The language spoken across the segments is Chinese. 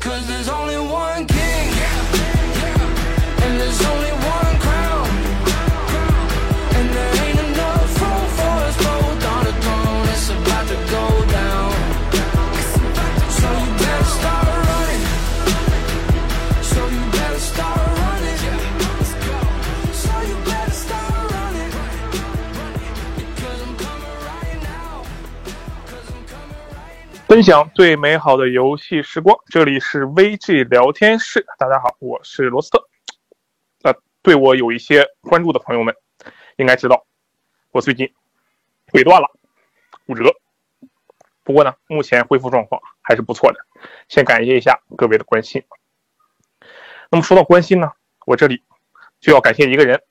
Cause there's only 分享最美好的游戏时光，这里是 VG 聊天室。大家好，我是罗斯特。呃，对我有一些关注的朋友们，应该知道我最近腿断了，骨折。不过呢，目前恢复状况还是不错的。先感谢一下各位的关心。那么说到关心呢，我这里就要感谢一个人。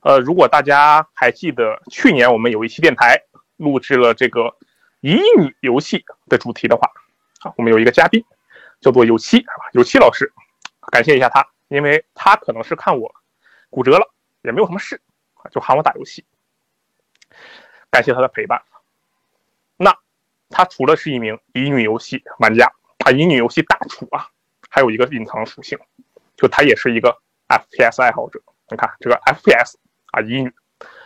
呃，如果大家还记得去年我们有一期电台录制了这个乙女游戏的主题的话，啊，我们有一个嘉宾叫做有七，有七老师，感谢一下他，因为他可能是看我骨折了，也没有什么事，就喊我打游戏，感谢他的陪伴。那他除了是一名乙女游戏玩家，啊，乙女游戏大厨啊，还有一个隐藏属性，就他也是一个 FPS 爱好者。你看这个 FPS 啊，乙女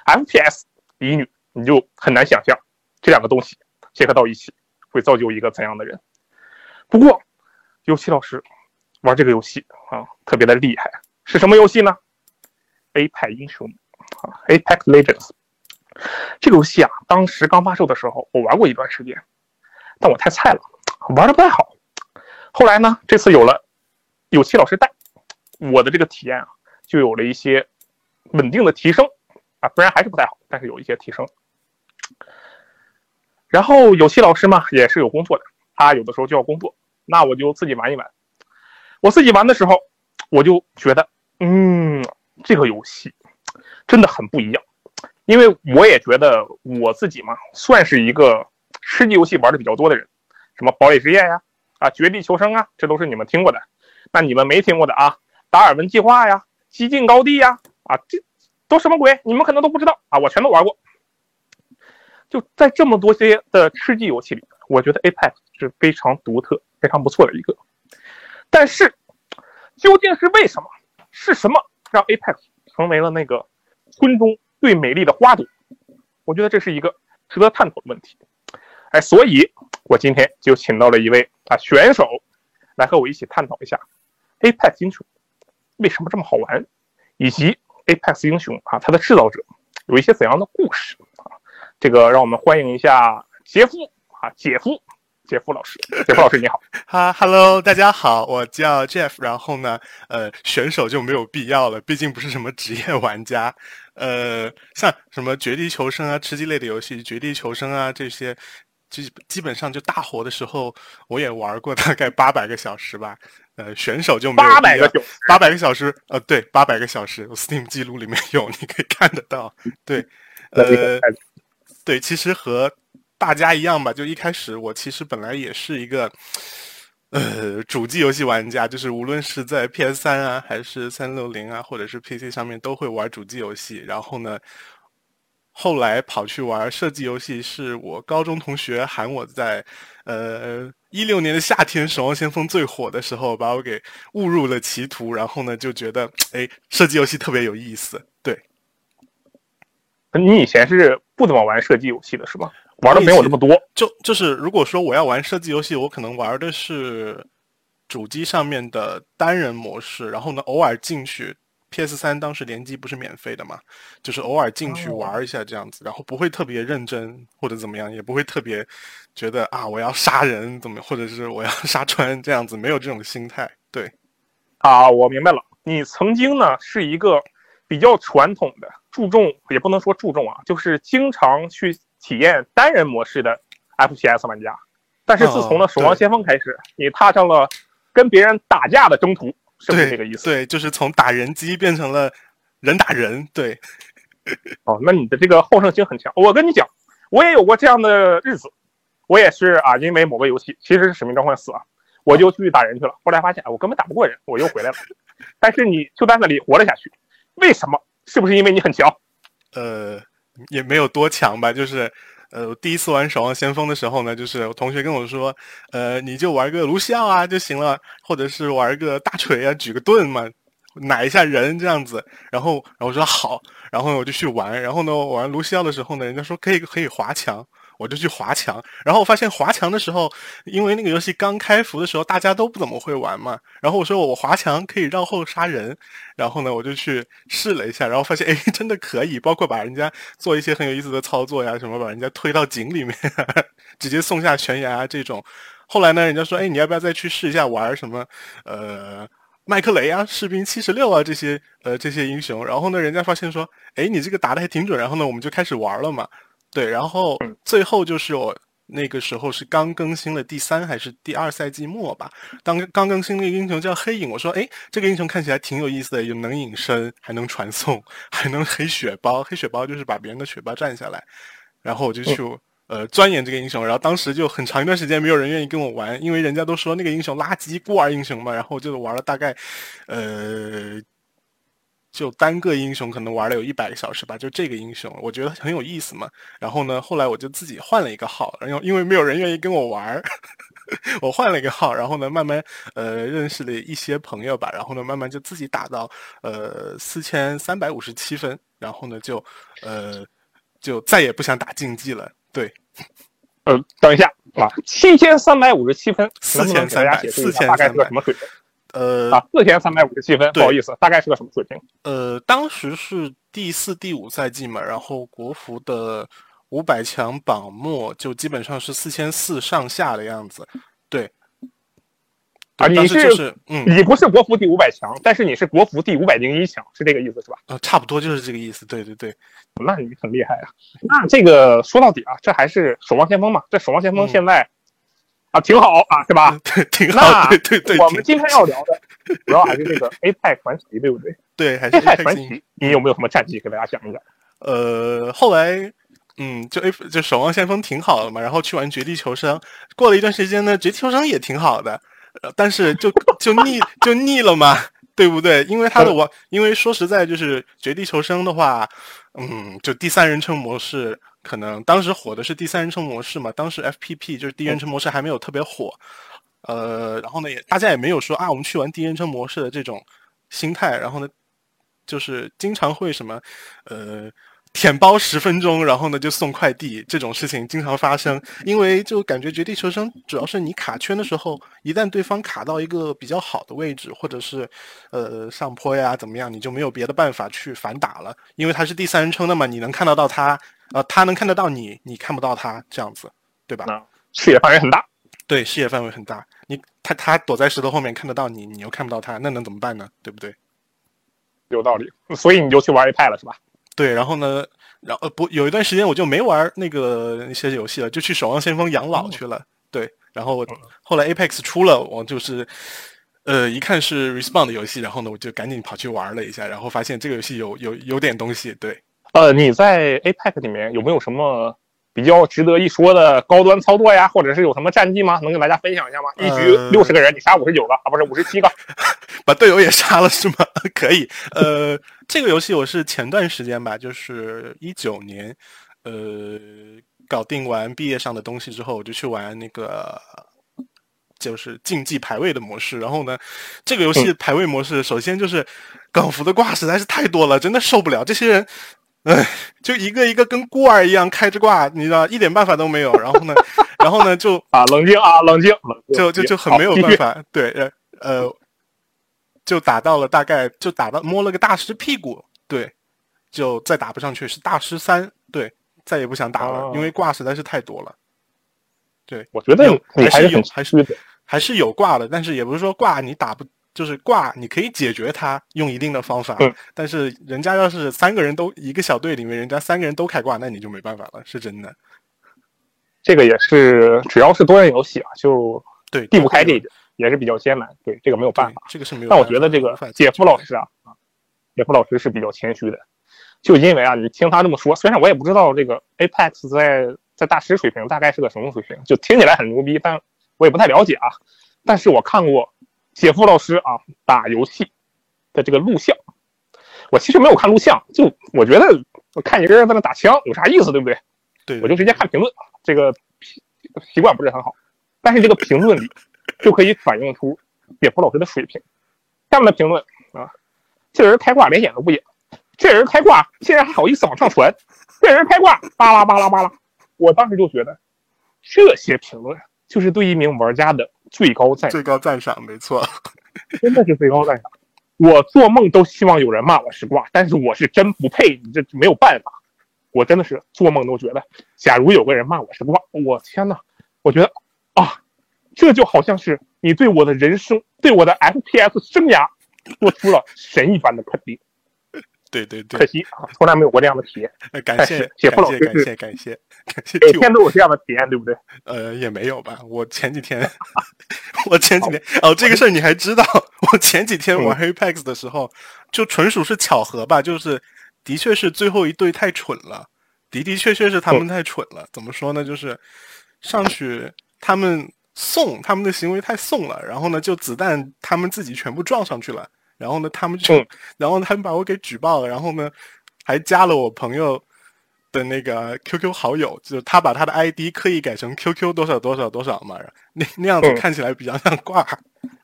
，FPS 乙女，你就很难想象这两个东西结合到一起会造就一个怎样的人。不过，游戏老师玩这个游戏啊，特别的厉害，是什么游戏呢？Apex 英雄啊，Apex Legends 这个游戏啊，当时刚发售的时候，我玩过一段时间，但我太菜了，玩的不太好。后来呢，这次有了有七老师带，我的这个体验啊，就有了一些稳定的提升啊，虽然还是不太好，但是有一些提升。然后有七老师嘛，也是有工作的，他有的时候就要工作，那我就自己玩一玩。我自己玩的时候，我就觉得，嗯，这个游戏真的很不一样，因为我也觉得我自己嘛，算是一个吃鸡游戏玩的比较多的人，什么堡垒之夜呀，啊，绝地求生啊，这都是你们听过的。那你们没听过的啊，达尔文计划呀，激进高地呀，啊，这都什么鬼？你们可能都不知道啊，我全都玩过。就在这么多些的吃鸡游戏里，我觉得 Apex 是非常独特、非常不错的一个。但是，究竟是为什么？是什么让 Apex 成为了那个村中最美丽的花朵？我觉得这是一个值得探讨的问题。哎，所以我今天就请到了一位啊选手，来和我一起探讨一下 Apex 英雄为什么这么好玩，以及 Apex 英雄啊它的制造者有一些怎样的故事。这个让我们欢迎一下杰夫啊，姐夫，杰夫老师，杰夫老师你好。哈，Hello，大家好，我叫 Jeff。然后呢，呃，选手就没有必要了，毕竟不是什么职业玩家。呃，像什么绝地求生啊、吃鸡类的游戏，绝地求生啊这些，基基本上就大火的时候，我也玩过大概八百个小时吧。呃，选手就没有八百个小时，八百个小时，呃，对，八百个小时，我 Steam 记录里面有，你可以看得到。对，呃，对，其实和大家一样吧，就一开始我其实本来也是一个，呃，主机游戏玩家，就是无论是在 PS 三啊，还是三六零啊，或者是 PC 上面都会玩主机游戏。然后呢，后来跑去玩射击游戏，是我高中同学喊我在，呃，一六年的夏天《守望先锋》最火的时候，把我给误入了歧途。然后呢，就觉得，哎，射击游戏特别有意思。对，你以前是不怎么玩射击游戏的是吧？玩的没有那么多。就就是，如果说我要玩射击游戏，我可能玩的是主机上面的单人模式，然后呢，偶尔进去 PS 三当时联机不是免费的嘛，就是偶尔进去玩一下这样子，然后不会特别认真或者怎么样，也不会特别觉得啊我要杀人怎么，或者是我要 杀穿这样子，没有这种心态。对，啊，我明白了，你曾经呢是一个比较传统的。注重也不能说注重啊，就是经常去体验单人模式的 FPS 玩家。但是自从呢《守望先锋》开始，你踏上了跟别人打架的征途，是不是这个意思？对，就是从打人机变成了人打人。对，哦，那你的这个好胜心很强。我跟你讲，我也有过这样的日子。我也是啊，因为某个游戏其实是《使命召唤四》啊，我就去打人去了。后来发现我根本打不过人，我又回来了。但是你就在那里活了下去，为什么？是不是因为你很强？呃，也没有多强吧，就是呃，第一次玩《守望先锋》的时候呢，就是我同学跟我说，呃，你就玩个卢锡奥啊就行了，或者是玩个大锤啊，举个盾嘛，奶一下人这样子。然后，然后我说好，然后我就去玩。然后呢，我玩卢锡奥的时候呢，人家说可以可以滑墙。我就去滑墙，然后我发现滑墙的时候，因为那个游戏刚开服的时候，大家都不怎么会玩嘛。然后我说我滑墙可以绕后杀人，然后呢，我就去试了一下，然后发现 哎，真的可以，包括把人家做一些很有意思的操作呀，什么把人家推到井里面，直接送下悬崖这种。后来呢，人家说哎，你要不要再去试一下玩什么呃麦克雷啊、士兵七十六啊这些呃这些英雄？然后呢，人家发现说哎，你这个打的还挺准，然后呢，我们就开始玩了嘛。对，然后最后就是我那个时候是刚更新了第三还是第二赛季末吧？当刚更新那个英雄叫黑影，我说哎，这个英雄看起来挺有意思的，又能隐身，还能传送，还能黑血包。黑血包就是把别人的血包占下来。然后我就去呃钻研这个英雄，然后当时就很长一段时间没有人愿意跟我玩，因为人家都说那个英雄垃圾孤儿英雄嘛。然后就玩了大概呃。就单个英雄可能玩了有一百个小时吧，就这个英雄，我觉得很有意思嘛。然后呢，后来我就自己换了一个号，然后因为没有人愿意跟我玩，我换了一个号，然后呢，慢慢呃认识了一些朋友吧，然后呢，慢慢就自己打到呃四千三百五十七分，然后呢就呃就再也不想打竞技了。对，呃，等一下啊，七千三百五十七分，四千三百，四千大概是个什么水平？呃啊，四千三百五十七分，不好意思，大概是个什么水平？呃，当时是第四、第五赛季嘛，然后国服的五百强榜末就基本上是四千四上下的样子。对，啊，你是嗯，你不是国服第五百强，但是你是国服第五百零一强，是这个意思是吧？啊，差不多就是这个意思。对对对，那你很厉害啊。那这个说到底啊，这还是守望先锋嘛？这守望先锋现在。啊，挺好啊，是吧？对，挺好。对对对，我们今天要聊的 主要还是这个 A 派传奇，对不对？对，还是 A 派传奇。你有没有什么战绩给大家讲一讲？呃，后来，嗯，就 A 就守望先锋挺好的嘛，然后去玩绝地求生，过了一段时间呢，绝地求生也挺好的，但是就就腻就腻了嘛，对不对？因为他的我，因为说实在，就是绝地求生的话，嗯，就第三人称模式。可能当时火的是第三人称模式嘛，当时 FPP 就是第一人称模式还没有特别火，呃，然后呢也大家也没有说啊，我们去玩第一人称模式的这种心态，然后呢，就是经常会什么，呃。舔包十分钟，然后呢就送快递，这种事情经常发生。因为就感觉绝地求生主要是你卡圈的时候，一旦对方卡到一个比较好的位置，或者是呃上坡呀怎么样，你就没有别的办法去反打了。因为他是第三人称的嘛，你能看得到他，呃，他能看得到你，你看不到他，这样子，对吧？视野范围很大。对，视野范围很大。你他他躲在石头后面看得到你，你又看不到他，那能怎么办呢？对不对？有道理。所以你就去玩 A 派了，是吧？对，然后呢，然后不有一段时间我就没玩那个那些游戏了，就去守望先锋养老去了。对，然后后来 Apex 出了，我就是，呃，一看是 Respawn 的游戏，然后呢，我就赶紧跑去玩了一下，然后发现这个游戏有有有点东西。对，呃，你在 APEC 里面有没有什么？比较值得一说的高端操作呀，或者是有什么战绩吗？能跟大家分享一下吗？一局六十个人，你杀五十九个啊，不是五十七个，把队友也杀了是吗？可以。呃，这个游戏我是前段时间吧，就是一九年，呃，搞定完毕业上的东西之后，我就去玩那个就是竞技排位的模式。然后呢，这个游戏排位模式首先就是 港服的挂实在是太多了，真的受不了这些人。哎，就一个一个跟孤儿一样开着挂，你知道，一点办法都没有。然后呢，然后呢，就啊，冷静啊，冷静，冷静，就就就很没有办法。对，呃呃，就打到了大概，就打到摸了个大师屁股，对，就再打不上去，是大师三，对，再也不想打了，因为挂实在是太多了。对，我觉得还是有，还是还是有挂的，但是也不是说挂你打不。就是挂，你可以解决它，用一定的方法。嗯。但是人家要是三个人都一个小队里面，人家三个人都开挂，那你就没办法了，是真的。这个也是，只要是多人游戏啊，就对避不开这个，也是比较艰难。对，这个没有办法。这个是没有。但我觉得这个姐夫老师啊，啊，姐夫老师是比较谦虚的，就因为啊，你听他这么说，虽然我也不知道这个 Apex 在在大师水平大概是个什么水平，就听起来很牛逼，但我也不太了解啊。但是我看过。姐夫老师啊，打游戏的这个录像，我其实没有看录像，就我觉得我看一个人在那打枪有啥意思，对不对？对，我就直接看评论，这个习习惯不是很好，但是这个评论里就可以反映出姐夫老师的水平。下面的评论啊，这人开挂连演都不演，这人开挂竟然还好意思往上传，这人开挂巴拉巴拉巴拉，我当时就觉得这些评论就是对一名玩家的最高赞最高赞赏，没错，真的是最高赞赏。我做梦都希望有人骂我是挂，但是我是真不配，你这没有办法。我真的是做梦都觉得，假如有个人骂我是挂，我天呐，我觉得啊，这就好像是你对我的人生、对我的 FPS 生涯做出了神一般的肯定。对对对，可惜啊，从来没有过这样的体验。呃感谢谢感老师是谢感谢感谢每天都有这样的体验，对不对？呃，也没有吧。我前几天，我前几天哦，这个事儿你还知道？我前几天嗯玩 Apex 的时候，就纯属是巧合吧，就是的确是最后一队太蠢了，的的确确是他嗯们太蠢了。怎么说呢？就是上去他们送，他们的行为太送了，然后呢，就子弹他们自己全部撞上去了，然后呢，他们就，嗯 然后他们把我给举报了，然后呢，还加了我朋友。的那个 QQ 好友，就是他把他的 ID 刻意改成 QQ 多少多少多少嘛，那那样子嗯看起来比较像挂，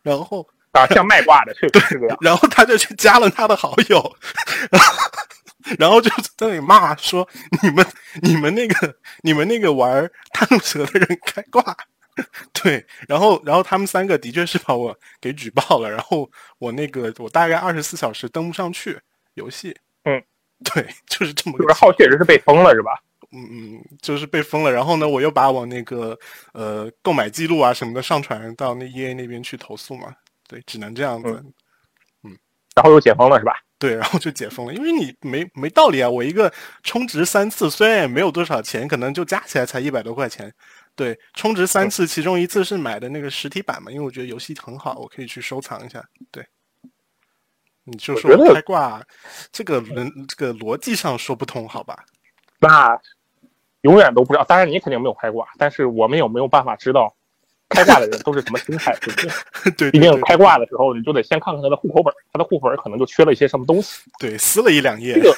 然后啊，像卖挂的，确实是这样。然后他就去加了他的好友，然 后然后就在那里骂说你们你们那个你们那个玩探路蛇的人开挂，对，然后然后他们三个的确是把我给举报了，然后我那个我大概二十四小时登不上去游戏，嗯，对，就是这么就是号确实是被封了，是吧？嗯嗯，就是被封了。然后呢，我又把我那个呃购买记录啊什么的上传到那 EA 那边去投诉嘛。对，只能这样子。嗯然后又解封了，是吧？对，然后就解封了，因为你没没道理啊！我一个充值三次，虽然也没有多少钱，可能就加起来才一百多块钱。对，充值三次，其中一次是买的那个实体版嘛，因为我觉得游戏很好，我可以去收藏一下。对，你就说开挂，这个人这个逻辑上说不通，好吧？那永远都不知道。当然你肯定没有开挂，但是我们有没有办法知道开挂的人都是什么心态，对不对？对，毕对对竟开挂的时候，你就得先看看他的户口本，他的户口本可能就缺了一些什么东西。对撕了一两页这。个，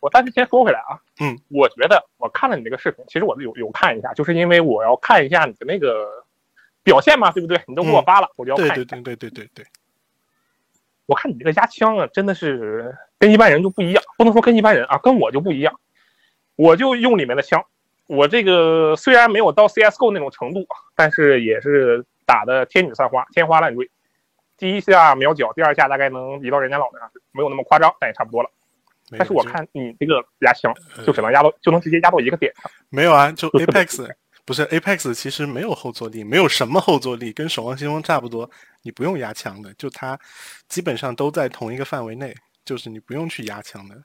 我但是先说回来啊，嗯，我觉得我看了你那个视频，其实我有有看一下，就是因为我要看一下你的那个表现嘛，对不对？你都给我发了，我就要看一下。对对对对对对对，我看你这个压枪啊，真的是跟一般人就不一样，不能说跟一般人啊，跟我就不一样。我就用里面的枪，我这个虽然没有到 CSGO 那种程度，但是也是打的天女散花，天花乱坠。第一下秒脚，第二下大概能移到人家脑袋上去，没有那么夸张，但也差不多了。但是我看你这个压枪呃就只能压到，就能直接压到一个点上。没有啊，就 Apex 不是 Apex，其实没有后坐力，没有什么后坐力，跟守望先锋差不多，你不用压枪的，就它基本上都在同一个范围内，就是你不用去压枪的。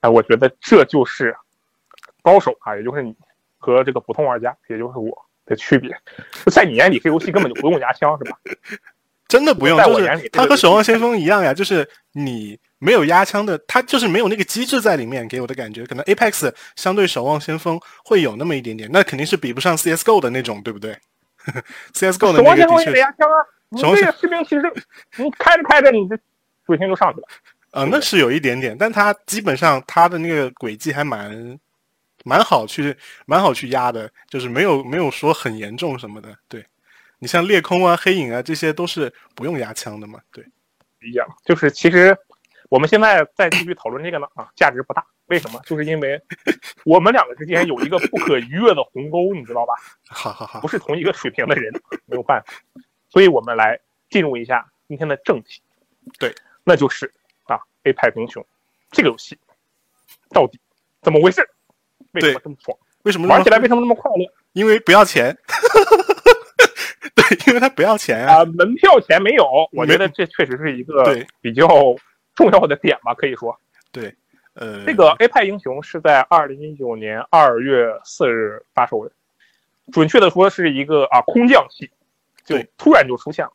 哎，我觉得这就是高手啊，也就是你和这个普通玩家，也就是我的区别。就在你眼里，这游戏根本就不用压枪，是吧？真的不用，就是眼里这个游戏它和守望先锋一样呀，就是你没有压枪的，它就是没有那个机制在里面，给我的感觉，可能 Apex 相对守望先锋会有那么一点点，那肯定是比不上 CSGO 的那种，对不对？CSGO 的那守望先锋也个的确压枪啊！你这个士兵其实你开着开着，你的属性就上去了。呃，那是有一点点，但它基本上它的那个轨迹还蛮蛮好去蛮好去压的，就是没有没有说很严重什么的。对你像裂空啊、黑影啊，这些都是不用压枪的嘛。对，一样，就是其实我们现在再继续讨论这个呢，啊，价值不大。为什么？就是因为我们两个之间有一个不可逾越的鸿沟，你知道吧？好好好不，是同一个水平的人，没有办法。所以我们来进入一下今天的正题。对，那就是啊，《A 派英雄》这个游戏到底怎么回事？为什么这么爽？为什么玩起来为什么那么快乐？因为不要钱。对，因为它不要钱啊。啊，门票钱没有，我觉得这确实是一个比较重要的点吧，可以说。对，呃，这个 A 派英雄是在二零一九年二月四日发售的，准确的说是一个啊空降系，就突然就出现了。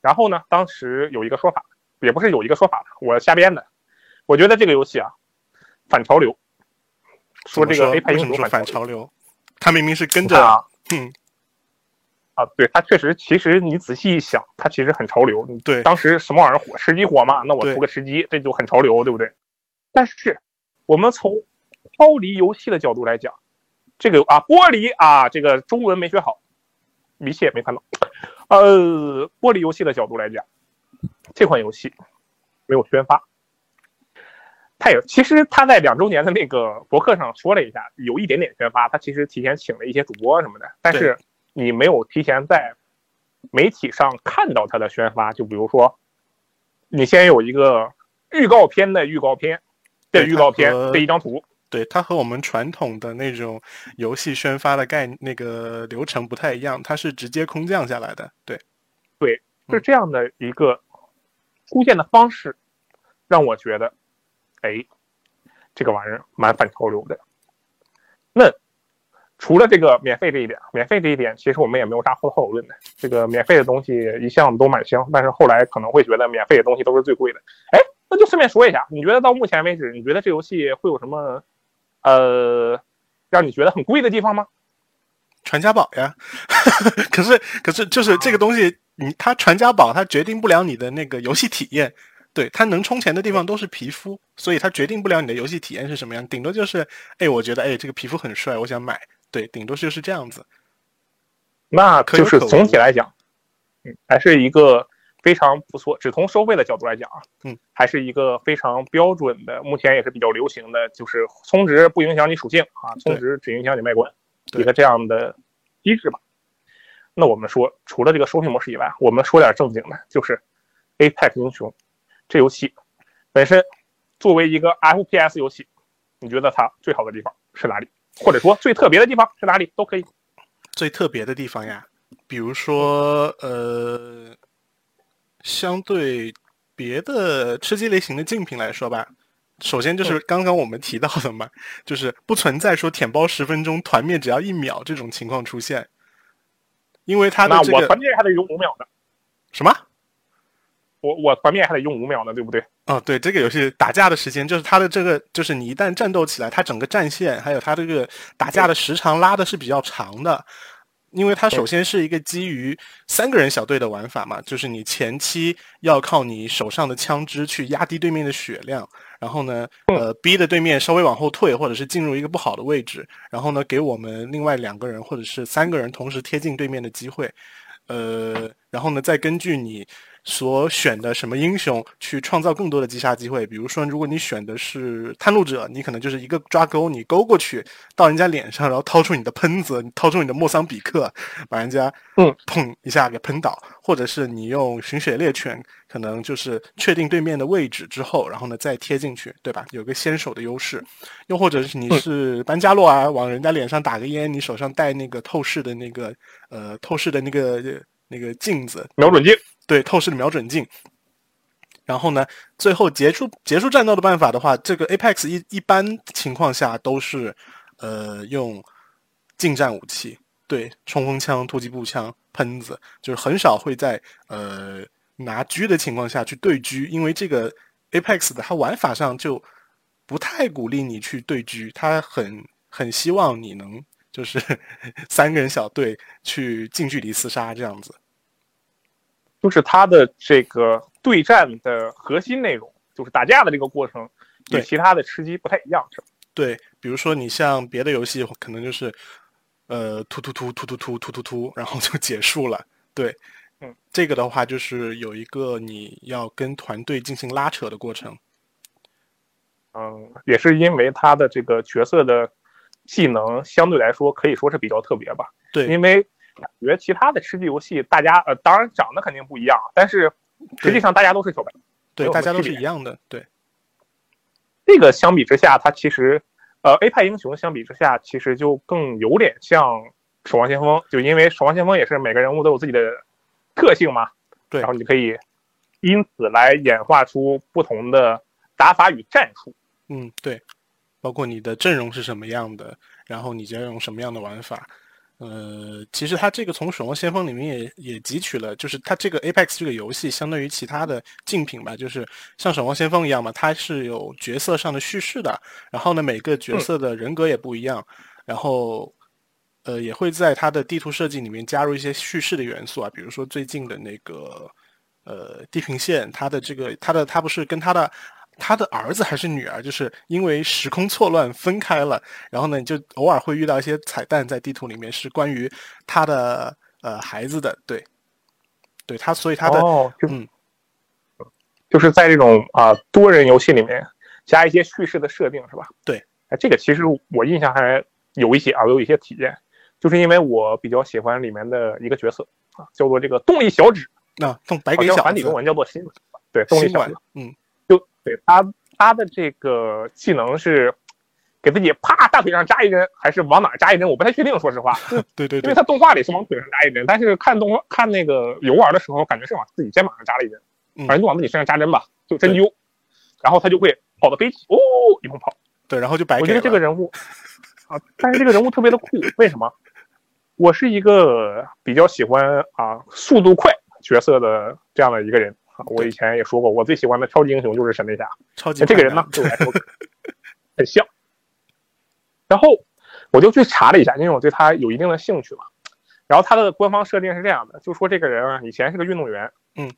然后呢，当时有一个说法，也不是有一个说法，我瞎编的。我觉得这个游戏啊，反潮流，说这个 A 派英雄反潮潮流？他明明是跟着，嗯，啊，对，它确实，其实你仔细一想，它其实很潮流。你对当时什么玩意儿火？吃鸡火嘛？那我对出个吃鸡，这就很潮流，对不对？但是我们从抛离游戏的角度来讲，这个啊剥离啊这个中文没学好，一切没看到。呃，剥离游戏的角度来讲，这款游戏没有宣发。他也其实他在两周年的那个博客上说了一下，有一点点宣发。他其实提前请了一些主播什么的，但是你没有提前在媒体上看到它的宣发。就比如说，你先有一个预告片的预告片的预告片的一张图，对它和我们传统的那种游戏宣发的概那个流程不太一样，它是直接空降下来的。对，对，是这样的一个出现的方式，让我觉得。哎，这个玩意儿蛮反潮流的。那除了这个免费这一点，免费这一点其实我们也没有啥后后论的。这个免费的东西一向都蛮香，但是后来可能会觉得免费的东西都是最贵的。哎，那就顺便说一下，你觉得到目前为止，你觉得这游戏会有什么呃让你觉得很贵的地方吗？传家宝呀，可是可是就是这个东西，你它传家宝，它决定不了你的那个游戏体验。对它能充钱的地方都是皮肤，所以它决定不了你的游戏体验是什么样。顶多就是，哎，我觉得，哎，这个皮肤很帅，我想买。对，顶多就是这样子。那就是总体来讲，嗯，还是一个非常不错。只从收费的角度来讲啊，嗯，还是一个非常标准的，目前也是比较流行的，就是充值不影响你属性啊，充值只影响你外观，一个这样的机制吧。那我们说，除了这个收费模式以外，我们说点正经的，就是 Apex 英雄。这游戏本身作为一个 FPS 游戏，你觉得它最好的地方是哪里？或者说最特别的地方是哪里？都可以。最特别的地方呀，比如说呃，相对别的吃鸡类型的竞品来说吧，首先就是刚刚我们提到的嘛，就是不存在说舔包十分钟团灭只要一秒这种情况出现，因为它的这个团灭还得有五秒的，什么？我我团灭还得用五秒呢，对不对？哦，对，这个游戏打架的时间就是它的这个，就是你一旦战斗起来，它整个战线还有它这个打架的时长拉的是比较长的，因为它首先是一个基于三个人小队的玩法嘛，就是你前期要靠你手上的枪支去压低对面的血量，然后呢，呃，逼的对面稍微往后退，或者是进入一个不好的位置，然后呢，给我们另外两个人或者是三个人同时贴近对面的机会，呃，然后呢，再根据你。所选的什么英雄去创造更多的击杀机会？比如说，如果你选的是探路者，你可能就是一个抓钩，你勾过去到人家脸上，然后掏出你的喷子，你掏出你的莫桑比克，把人家嗯砰一下给喷倒。或者是你用寻血猎犬，可能就是确定对面的位置之后，然后呢再贴进去，对吧？有个先手的优势。又或者是你是班加洛啊，往人家脸上打个烟，你手上带那个透视的那个呃透视的那个那个镜子，瞄准镜。对透视的瞄准镜，然后呢，最后结束结束战斗的办法的话，这个 Apex 一一般情况下都是，呃，用近战武器，对冲锋枪、突击步枪、喷子，就是很少会在呃拿狙的情况下去对狙，因为这个 Apex 的它玩法上就不太鼓励你去对狙，它很很希望你能就是 三个人小队去近距离厮杀这样子。就是它的这个对战的核心内容，就是打架的这个过程，与其他的吃鸡不太一样，是吧？对，比如说你像别的游戏，可能就是，呃，突突突突突突突突突，然后就结束了。对，嗯，这个的话就是有一个你要跟团队进行拉扯的过程。嗯，也是因为他的这个角色的技能相对来说可以说是比较特别吧？对，因为。感觉其他的吃鸡游戏，大家呃，当然长得肯定不一样，但是实际上大家都是小白，对，大家都是一样的。对，这个相比之下，它其实呃，A 派英雄相比之下，其实就更有点像守望先锋，就因为守望先锋也是每个人物都有自己的特性嘛，对，然后你可以因此来演化出不同的打法与战术。嗯，对，包括你的阵容是什么样的，然后你就要用什么样的玩法。呃，其实它这个从《守望先锋》里面也也汲取了，就是它这个 Apex 这个游戏相对于其他的竞品吧，就是像《守望先锋》一样嘛，它是有角色上的叙事的，然后呢，每个角色的人格也不一样，然后呃，也会在它的地图设计里面加入一些叙事的元素啊，比如说最近的那个呃地平线，它的这个它的它不是跟它的他的儿子还是女儿，就是因为时空错乱分开了，然后呢，你就偶尔会遇到一些彩蛋在地图里面，是关于他的呃孩子的，对，对他，所以他的哦，就嗯。就是在这种啊、多人游戏里面加一些叙事的设定，是吧？对，哎，这个其实我印象还有一些啊，我有一些体验，就是因为我比较喜欢里面的一个角色啊，叫做这个动力小指，那动白给小繁体中，文叫做新，对，动力小指，，嗯，就对他他的这个技能是给自己啪大腿上扎一针，还是往哪儿扎一针，我不太确定，说实话，对对 对因为他动画里是往腿上扎一针，但是看动画看那个游玩的时候，感觉是往自己肩膀上扎了一针，嗯反正就往自己身上扎针吧，就针灸，然后他就会跑到飞起，哦，一通跑。对，然后就白我觉。得这个人物 啊，但是这个人物特别的酷，为什么？我是一个比较喜欢啊速度快角色的这样的一个人啊。我以前也说过，我最喜欢的超级英雄就是闪电侠。超级这个人呢快，对我来说 很像。然后我就去查了一下，因为我对他有一定的兴趣嘛。然后他的官方设定是这样的，就说这个人啊以前是个运动员，嗯，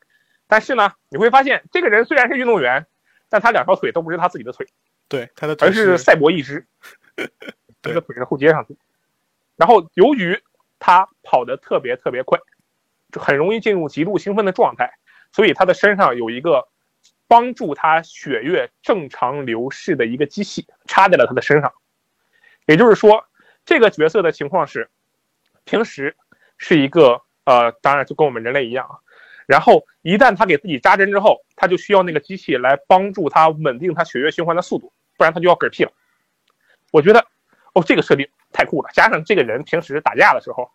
但是呢，你会发现这个人虽然是运动员，但他两条腿都不是他自己的腿，对他的腿而是赛博一只，这个腿是后接上去。然后由于他跑得特别特别快，就很容易进入极度兴奋的状态，所以他的身上有一个帮助他血液正常流逝的一个机器插在了他的身上。也就是说，这个角色的情况是，平时是一个呃，当然就跟我们人类一样啊。然后一旦他给自己扎针之后，他就需要那个机器来帮助他稳定他血液循环的速度，不然他就要嗝屁了。我觉得，哦，这个设定太酷了，加上这个人平时打架的时候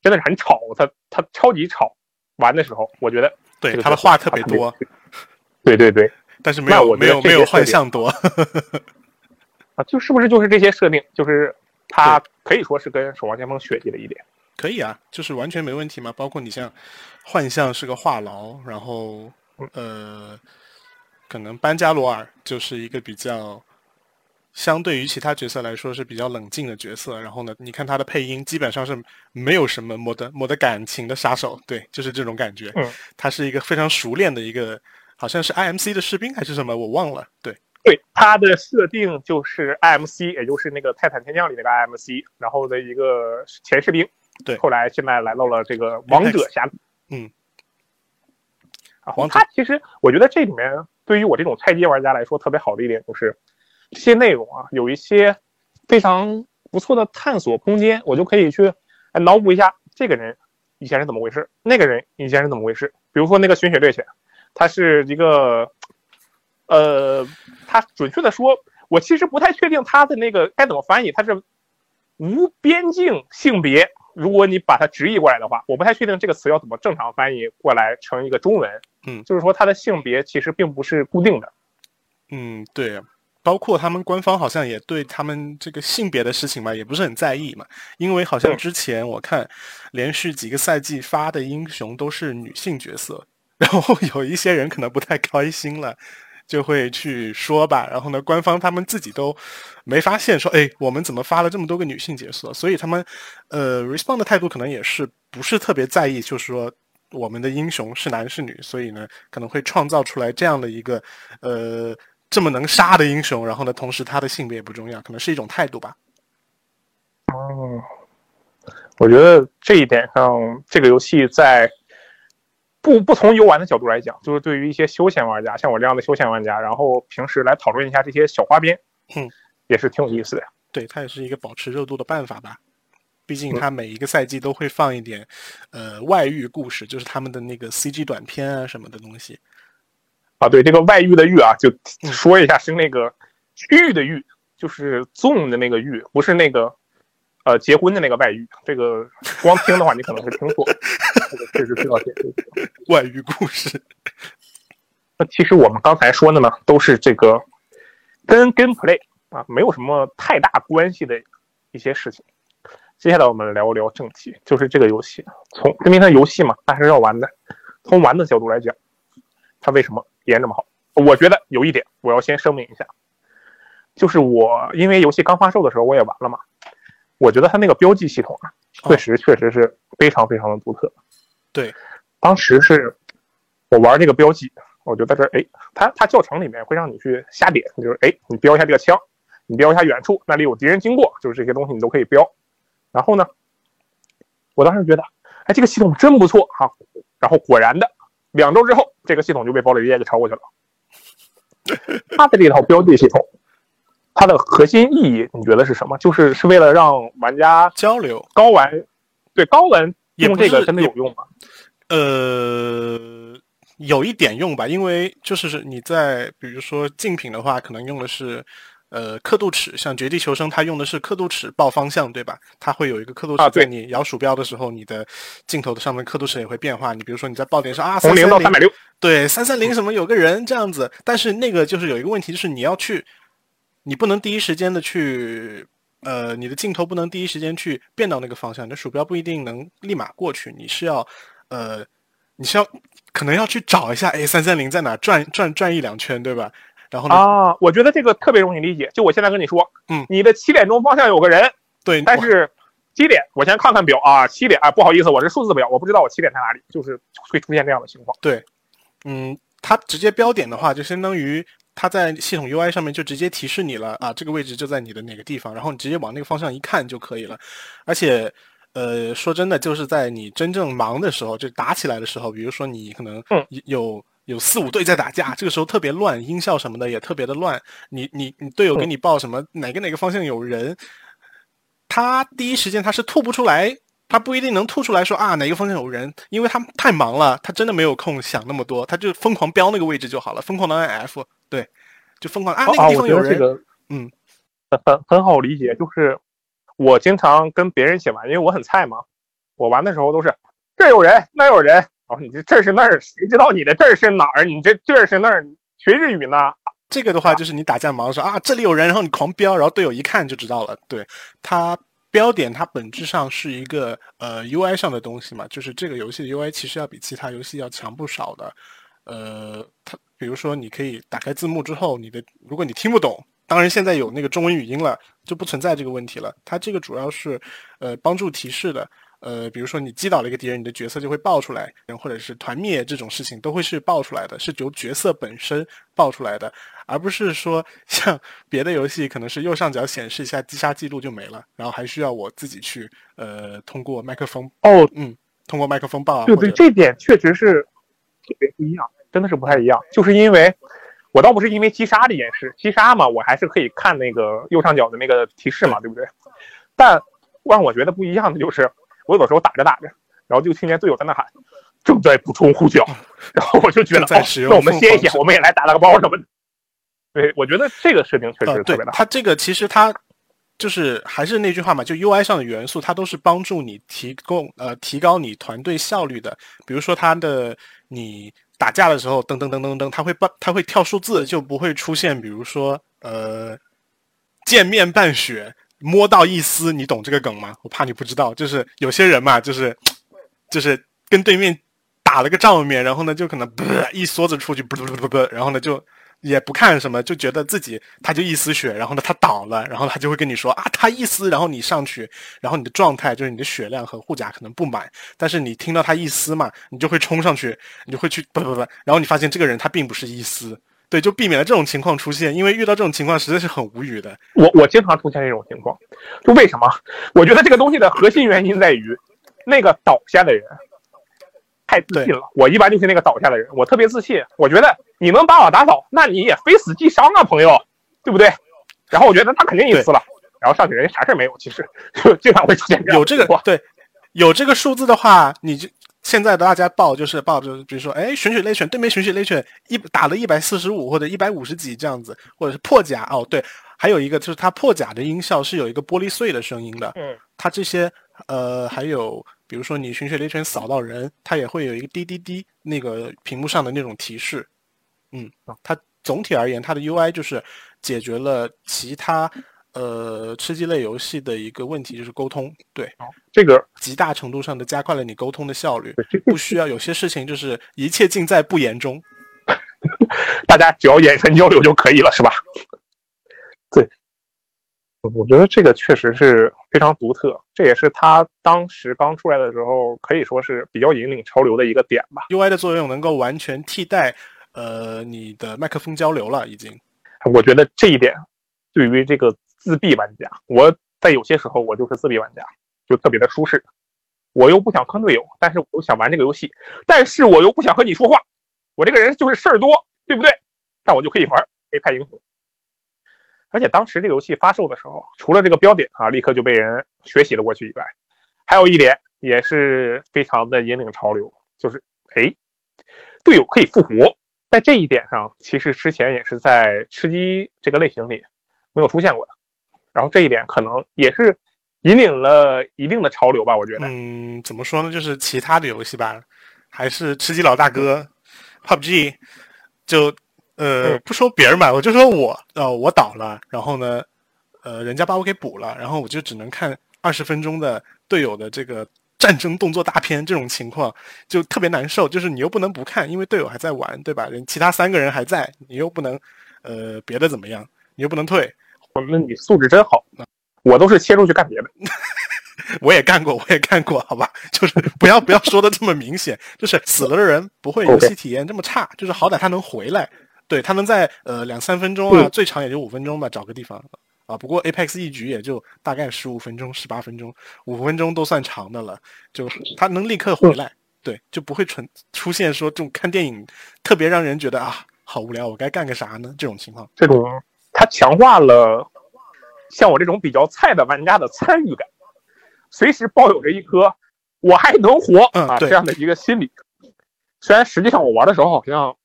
真的是很吵，他他超级吵。玩的时候，我觉得对他的话特别多，对对对，但是没有没有没有幻象多。啊，就是不是就是这些设定，就是他可以说是跟《守望先锋》学习了一点。可以啊，就是完全没问题嘛。包括你像幻象是个话痨，然后呃，可能班加罗尔就是一个比较相对于其他角色来说是比较冷静的角色。然后呢，你看他的配音基本上是没有什么没得没得感情的杀手，对，就是这种感觉。嗯，他是一个非常熟练的一个，好像是 IMC 的士兵还是什么，我忘了。对，对，他的设定就是 IMC，也就是那个《泰坦天降》里那个 IMC，然后的一个前士兵。对后来现在来到了这个王者峡谷。嗯。然后王者它其实，我觉得这里面对于我这种菜鸡玩家来说特别好的一点就是，这些内容啊有一些非常不错的探索空间，我就可以去哎脑补一下这个人以前是怎么回事，那个人以前是怎么回事。比如说那个玄血猎犬，他是一个，呃，他准确的说，我其实不太确定他的那个该怎么翻译，他是无边境性别。如果你把它直译过来的话，我不太确定这个词要怎么正常翻译过来成一个中文。嗯就是说他的性别其实并不是固定的。嗯，对，包括他们官方好像也对他们这个性别的事情嘛，也不是很在意嘛，因为好像嗯之前我看连续几个赛季发的英雄都是女性角色，然后 有一些人可能不太开心了。就会去说吧，然后呢，官方他们自己都没发现说，哎，我们怎么发了这么多个女性角色？所以他们，呃，respond 的态度可能也是不是特别在意，就是说我们的英雄是男是女，所以呢，可能会创造出来这样的一个，呃，这么能杀的英雄，然后呢，同时他的性别也不重要，可能是一种态度吧。哦，我觉得这一点上，这个游戏在不不从游玩的角度来讲，就是对于一些休闲玩家，像我这样的休闲玩家，然后平时来讨论一下这些小花边，嗯，也是挺有意思的。对，它也是一个保持热度的办法吧。毕竟嗯它每一个赛季都会放一点，呃，外遇故事，就是他们的那个 CG 短片啊什么的东西。啊，对这个外遇的遇啊，就说一下是那个玉的玉，就是 Zoom 的那个玉，不是那个呃结婚的那个外遇。这个光听的话，你可能会听错，这个确实需要解释。外遇故事，那其实我们刚才说的呢，都是这个跟 gameplay 啊没有什么太大关系的一些事情。接下来我们聊聊正题，就是这个游戏，从因为它游戏嘛，它还是要玩的，从玩的角度来讲，它为什么演这么好？我觉得有一点我要先声明一下，就是我因为游戏刚发售的时候我也玩了嘛，我觉得它那个标记系统啊，确实确实是非常非常的独特。对，当时是我玩这个标记，我就在这儿，哎，它它教程里面会让你去瞎点，就是哎，你标一下这个枪，你标一下远处那里有敌人经过，就是这些东西你都可以标。然后呢，我当时觉得，哎，这个系统真不错哈。然后果然的，两周之后，这个系统就被堡垒之夜给超过去了。它的这套标记系统，它的核心意义你觉得是什么？就是是为了让玩家交流高玩，对高玩用这个真的有用吗？呃，有一点用吧，因为就是你在比如说竞品的话，可能用的是呃刻度尺，像绝地求生，它用的是刻度尺报方向，对吧？它会有一个刻度尺，在你摇鼠标的时候，你的镜头的上面刻度尺也会变化。你比如说你在爆点上啊，从零到三百六，对，三三零什么有个人这样子，但是那个就是有一个问题，就是你要去，你不能第一时间的去。呃，你的镜头不能第一时间去变到那个方向，你的鼠标不一定能立马过去，你是要，呃，你是要可能要去找一下，哎，三三零在哪转转转一两圈，对吧？然后呢？啊，我觉得这个特别容易理解。就我现在跟你说，嗯，你的七点钟方向有个人，对，但是七点，我先看看表啊，七点啊，不好意思，我是数字表，我不知道我七点在哪里，就是会出现这样的情况。对，嗯，它直接标点的话，就相当于。它在系统 UI 上面就直接提示你了啊，这个位置就在你的哪个地方，然后你直接往那个方向一看就可以了。而且，呃，说真的，就是在你真正忙的时候，就打起来的时候，比如说你可能有有四五队在打架，这个时候特别乱，音效什么的也特别的乱。你你你队友给你报什么哪个哪个方向有人，他第一时间他是吐不出来。他不一定能吐出来说啊哪个方向有人，因为他太忙了，他真的没有空想那么多，他就疯狂标那个位置就好了，疯狂的按 F，对，就疯狂啊那个地方有人，嗯，很很很好理解，就是我经常跟别人一起玩，因为我很菜嘛，我玩的时候都是这有人那有人，哦你这这是那儿，谁知道你的这儿是哪儿？你这这儿是那儿学日语呢？这个的话就是你打架忙的时候啊这里有人，然后你狂飙，然后队友一看就知道了，对它。标点它本质上是一个呃 UI 上的东西嘛，就是这个游戏的 UI 其实要比其他游戏要强不少的。呃，它比如说你可以打开字幕之后，你的如果你听不懂，当然现在有那个中文语音了，就不存在这个问题了。它这个主要是呃帮助提示的。呃，比如说你击倒了一个敌人，你的角色就会爆出来，或者是团灭这种事情都会是爆出来的，是由角色本身爆出来的，而不是说 像别的游戏可能是右上角显示一下击杀记录就没了，然后还需要我自己去呃通过麦克风哦，嗯，通过麦克风报。对对，这点确实是特别不一样，真的是不太一样。就是因为我倒不是因为击杀这件事，击杀嘛，我还是可以看那个右上角的那个提示嘛，对不对？但让我觉得不一样的就是。我有的时候打着打着，然后就听见队友在那喊“正在补充呼叫”，然后我就觉得哦，那我们歇一歇，我们也来打打个包什么的。对，我觉得这个设定确实特别大。它这个其实它就是还是那句话嘛，就 UI 上的元素，它都是帮助你提供呃提高你团队效率的。比如说它的你打架的时候，噔噔噔噔噔，它会帮它会跳数字，就不会出现比如说呃见面半血。摸到一丝，你懂这个梗吗？我怕你不知道，就是有些人嘛，就是，就是跟对面打了个照面，然后呢，就可能 一梭子出去，不不不不，然后呢，就也不看什么，就觉得自己他就一丝血，然后呢，他倒了，然后他就会跟你说啊，他一丝，然后你上去，然后你的状态就是你的血量和护甲可能不满，但是你听到他一丝嘛，你就会冲上去，你就会去不不不，然后你发现这个人他并不是一丝。对，就避免了这种情况出现，因为遇到这种情况实在是很无语的。我我经常出现这种情况，就为什么？我觉得这个东西的核心原因在于，那个倒下的人太自信了。我一般就是那个倒下的人，我特别自信。我觉得你能把我打倒，那你也非死即伤啊，朋友，对不对？然后我觉得他肯定一死了，然后上去人家啥事没有，其实 就经常会出现这样。有这个对，有这个数字的话，你就。现在的大家报就是报，就是比如说，哎，玄血雷犬对面玄血雷犬一打了一百四十五或者一百五十几这样子，或者是破甲哦，对，还有一个就是它破甲的音效是有一个玻璃碎的声音的，嗯，它这些呃还有比如说你玄血雷犬扫到人，它也会有一个滴滴滴那个屏幕上的那种提示，嗯，它总体而言它的 UI 就是解决了其他。呃，吃鸡类游戏的一个问题就是沟通，对，这个极大程度上的加快了你沟通的效率，不需要有些事情就是一切尽在不言中，大家只要眼神交流就可以了，是吧？对，我觉得这个确实是非常独特，这也是它当时刚出来的时候可以说是比较引领潮流的一个点吧。UI 的作用能够完全替代。呃你的麦克风交流了，已经。我觉得这一点对于这个自闭玩家，我在有些时候我就是自闭玩家，就特别的舒适。我又不想坑队友，但是我又想玩这个游戏，但是我又不想和你说话。我这个人就是事儿多，对不对？但我就可以玩 A 派英雄。而且当时这个游戏发售的时候，除了这个标点啊，立刻就被人学习了过去以外，还有一点也是非常的引领潮流，就是哎，队友可以复活。在这一点上，其实之前也是在吃鸡这个类型里没有出现过的。然后这一点可能也是引领了一定的潮流吧，我觉得。嗯，怎么说呢？就是其他的游戏吧，还是吃鸡老大哥。PUBG 就呃不说别人吧，我就说我呃我倒了，然后呢呃人家把我给补了，然后我就只能看二十分钟的队友的这个战争动作大片，这种情况就特别难受。就是你又不能不看，因为队友还在玩，对吧？人其他三个人还在，你又不能呃别的怎么样，你又不能退。那你素质真好，我都是切出去干别的。我也干过，我也干过，好吧，就是不要不要说的这么明显，就是死了的人不会游戏体验这么差，就是好歹他能回来，对他能在呃两三分钟啊，最长也就五分钟吧，找个地方啊。不过 Apex 一局也就大概十五分钟、十八分钟，五分钟都算长的了，就他能立刻回来，对，就不会存出现说这种看电影特别让人觉得啊好无聊，我该干个啥呢这种情况。这种他强化了像我这种比较菜的玩家的参与感。随时抱有着一颗我还能活啊这样的一个心理，虽然实际上我玩的时候好像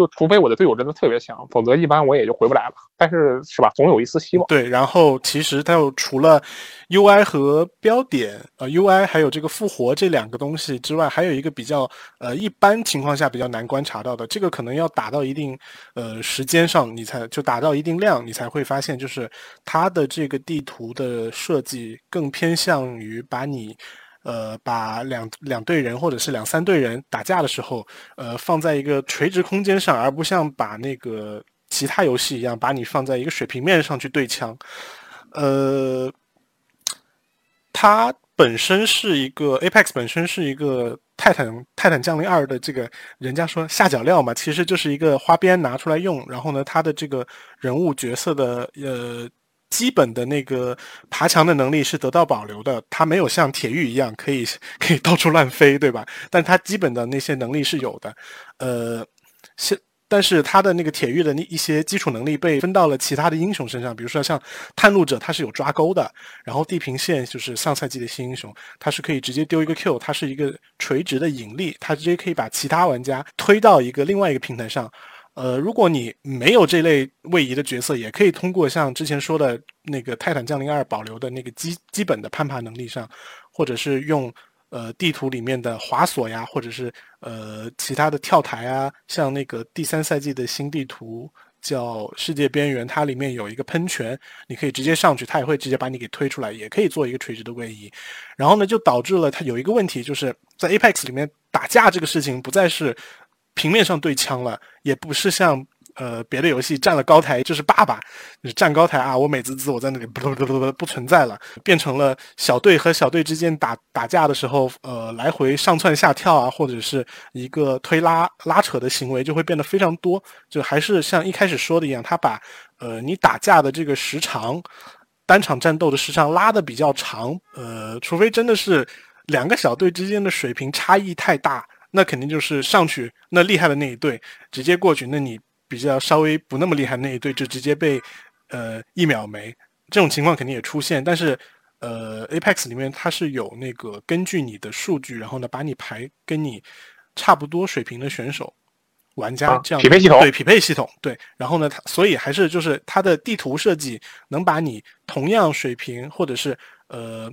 就除非我的队友真的特别强，否则一般我也就回不来了。但是是吧，总有一丝希望。对，然后其实它又除了 UI 和标点呃 UI 还有这个复活这两个东西之外，还有一个比较呃一般情况下比较难观察到的，这个可能要打到一定呃时间上你才就打到一定量你才会发现，就是它的这个地图的设计更偏向于把你。呃，把两两队人或者是两三队人打架的时候，呃，放在一个垂直空间上，而不像把那个其他游戏一样，把你放在一个水平面上去对枪。呃，它本身是一个 Apex，本身是一个泰坦泰坦降临二的这个人家说下脚料嘛，其实就是一个花边拿出来用。然后呢，它的这个人物角色的呃。基本的那个爬墙的能力是得到保留的，它没有像铁玉一样可以 可以到处乱飞，对吧？但它基本的那些能力是有的，呃，是，但是它的那个铁玉的那一些基础能力被分到了其他的英雄身上，比如说像探路者，它是有抓钩的，然后地平线就是上赛季的新英雄，它是可以直接丢一个 Q，它是一个垂直的引力，它直接可以把其他玩家推到一个另外一个平台上。呃，如果你没有这类位移的角色，也可以通过像之前说的那个《泰坦降临二》保留的那个基基本的攀爬能力上，或者是用呃地图里面的滑索呀，或者是呃其他的跳台啊，像那个第三赛季的新地图叫《世界边缘》，它里面有一个喷泉，你可以直接上去，它也会直接把你给推出来，也可以做一个垂直的位移。然后呢，就导致了它有一个问题，就是在 Apex 里面打架这个事情不再是。平面上对枪了，也不是像呃别的游戏站了高台就是爸爸，就是站高台啊，我美滋滋我在那里不不不不不存在了，变成了小队和小队之间打打架的时候，呃来回上窜下跳啊，或者是一个推拉拉扯的行为就会变得非常多，就还是像一开始说的一样，他把呃你打架的这个时长，单场战斗的时长拉的比较长，呃，除非真的是两个小队之间的水平差异太大。那肯定就是上去那厉害的那一队直接过去，那你比较稍微不那么厉害那一队就直接被呃一秒没，这种情况肯定也出现。但是呃，Apex 里面它是有那个根据你的数据，然后呢把你排跟你差不多水平的选手玩家这样匹配系统对匹配系统对，然后呢它所以还是就是它的地图设计能把你同样水平或者是呃，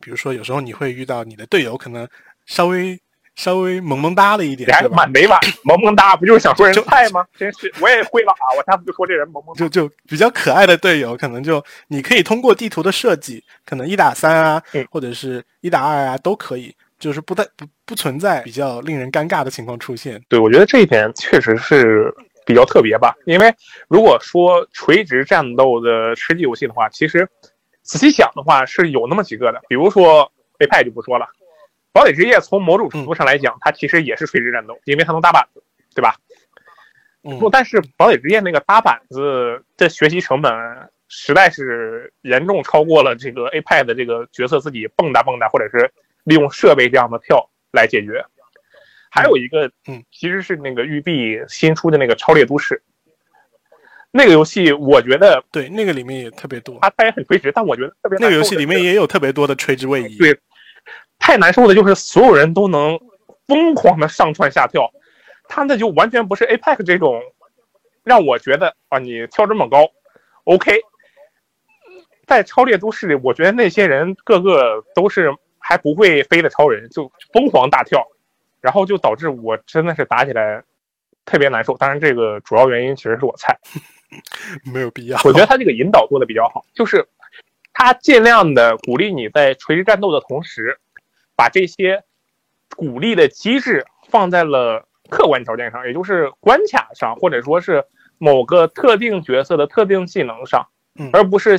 比如说有时候你会遇到你的队友可能。稍微稍微萌萌哒了一点，还蛮委婉，萌萌哒不就是想说人菜吗？真是，我也会了啊！我下次就说这人萌萌，就就比较可爱的队友，可能就你可以通过地图的设计，可能一打三啊，或者是一打二啊，都可以，就是不带不不存在比较令人尴尬的情况出现。对，我觉得这一点确实是比较特别吧。因为如果说垂直战斗的吃鸡游戏的话，其实仔细想的话是有那么几个的，比如说背派就不说了。堡垒之夜从某种程度上来讲，它其实也是垂直战斗，因为它能搭板子。对吧？嗯不，但是堡垒之夜那个搭板子的学习成本实在是严重超过了这个 APEC 的这个角色自己蹦跶蹦跶，或者是利用设备这样的跳来解决。还有一个，嗯，其实是那个育碧新出的那个《超猎都市》，那个游戏我觉得对，那个里面也特别多，它它也很垂直，但我觉得特别那个游戏里面也有特别多的垂直位移。对，太难受的就是所有人都能疯狂的上蹿下跳，他那就完全不是 APEC 这种让我觉得啊，你跳这么高，OK。在超猎都市里，我觉得那些人个个都是还不会飞的超人，就疯狂大跳，然后就导致我真的是打起来特别难受。当然，这个主要原因其实是我菜。没有必要。我觉得他这个引导做的比较好，就是他尽量的鼓励你在垂直战斗的同时，把这些鼓励的机制放在了客观条件上，也就是关卡上，或者说是某个特定角色的特定技能上嗯，而不是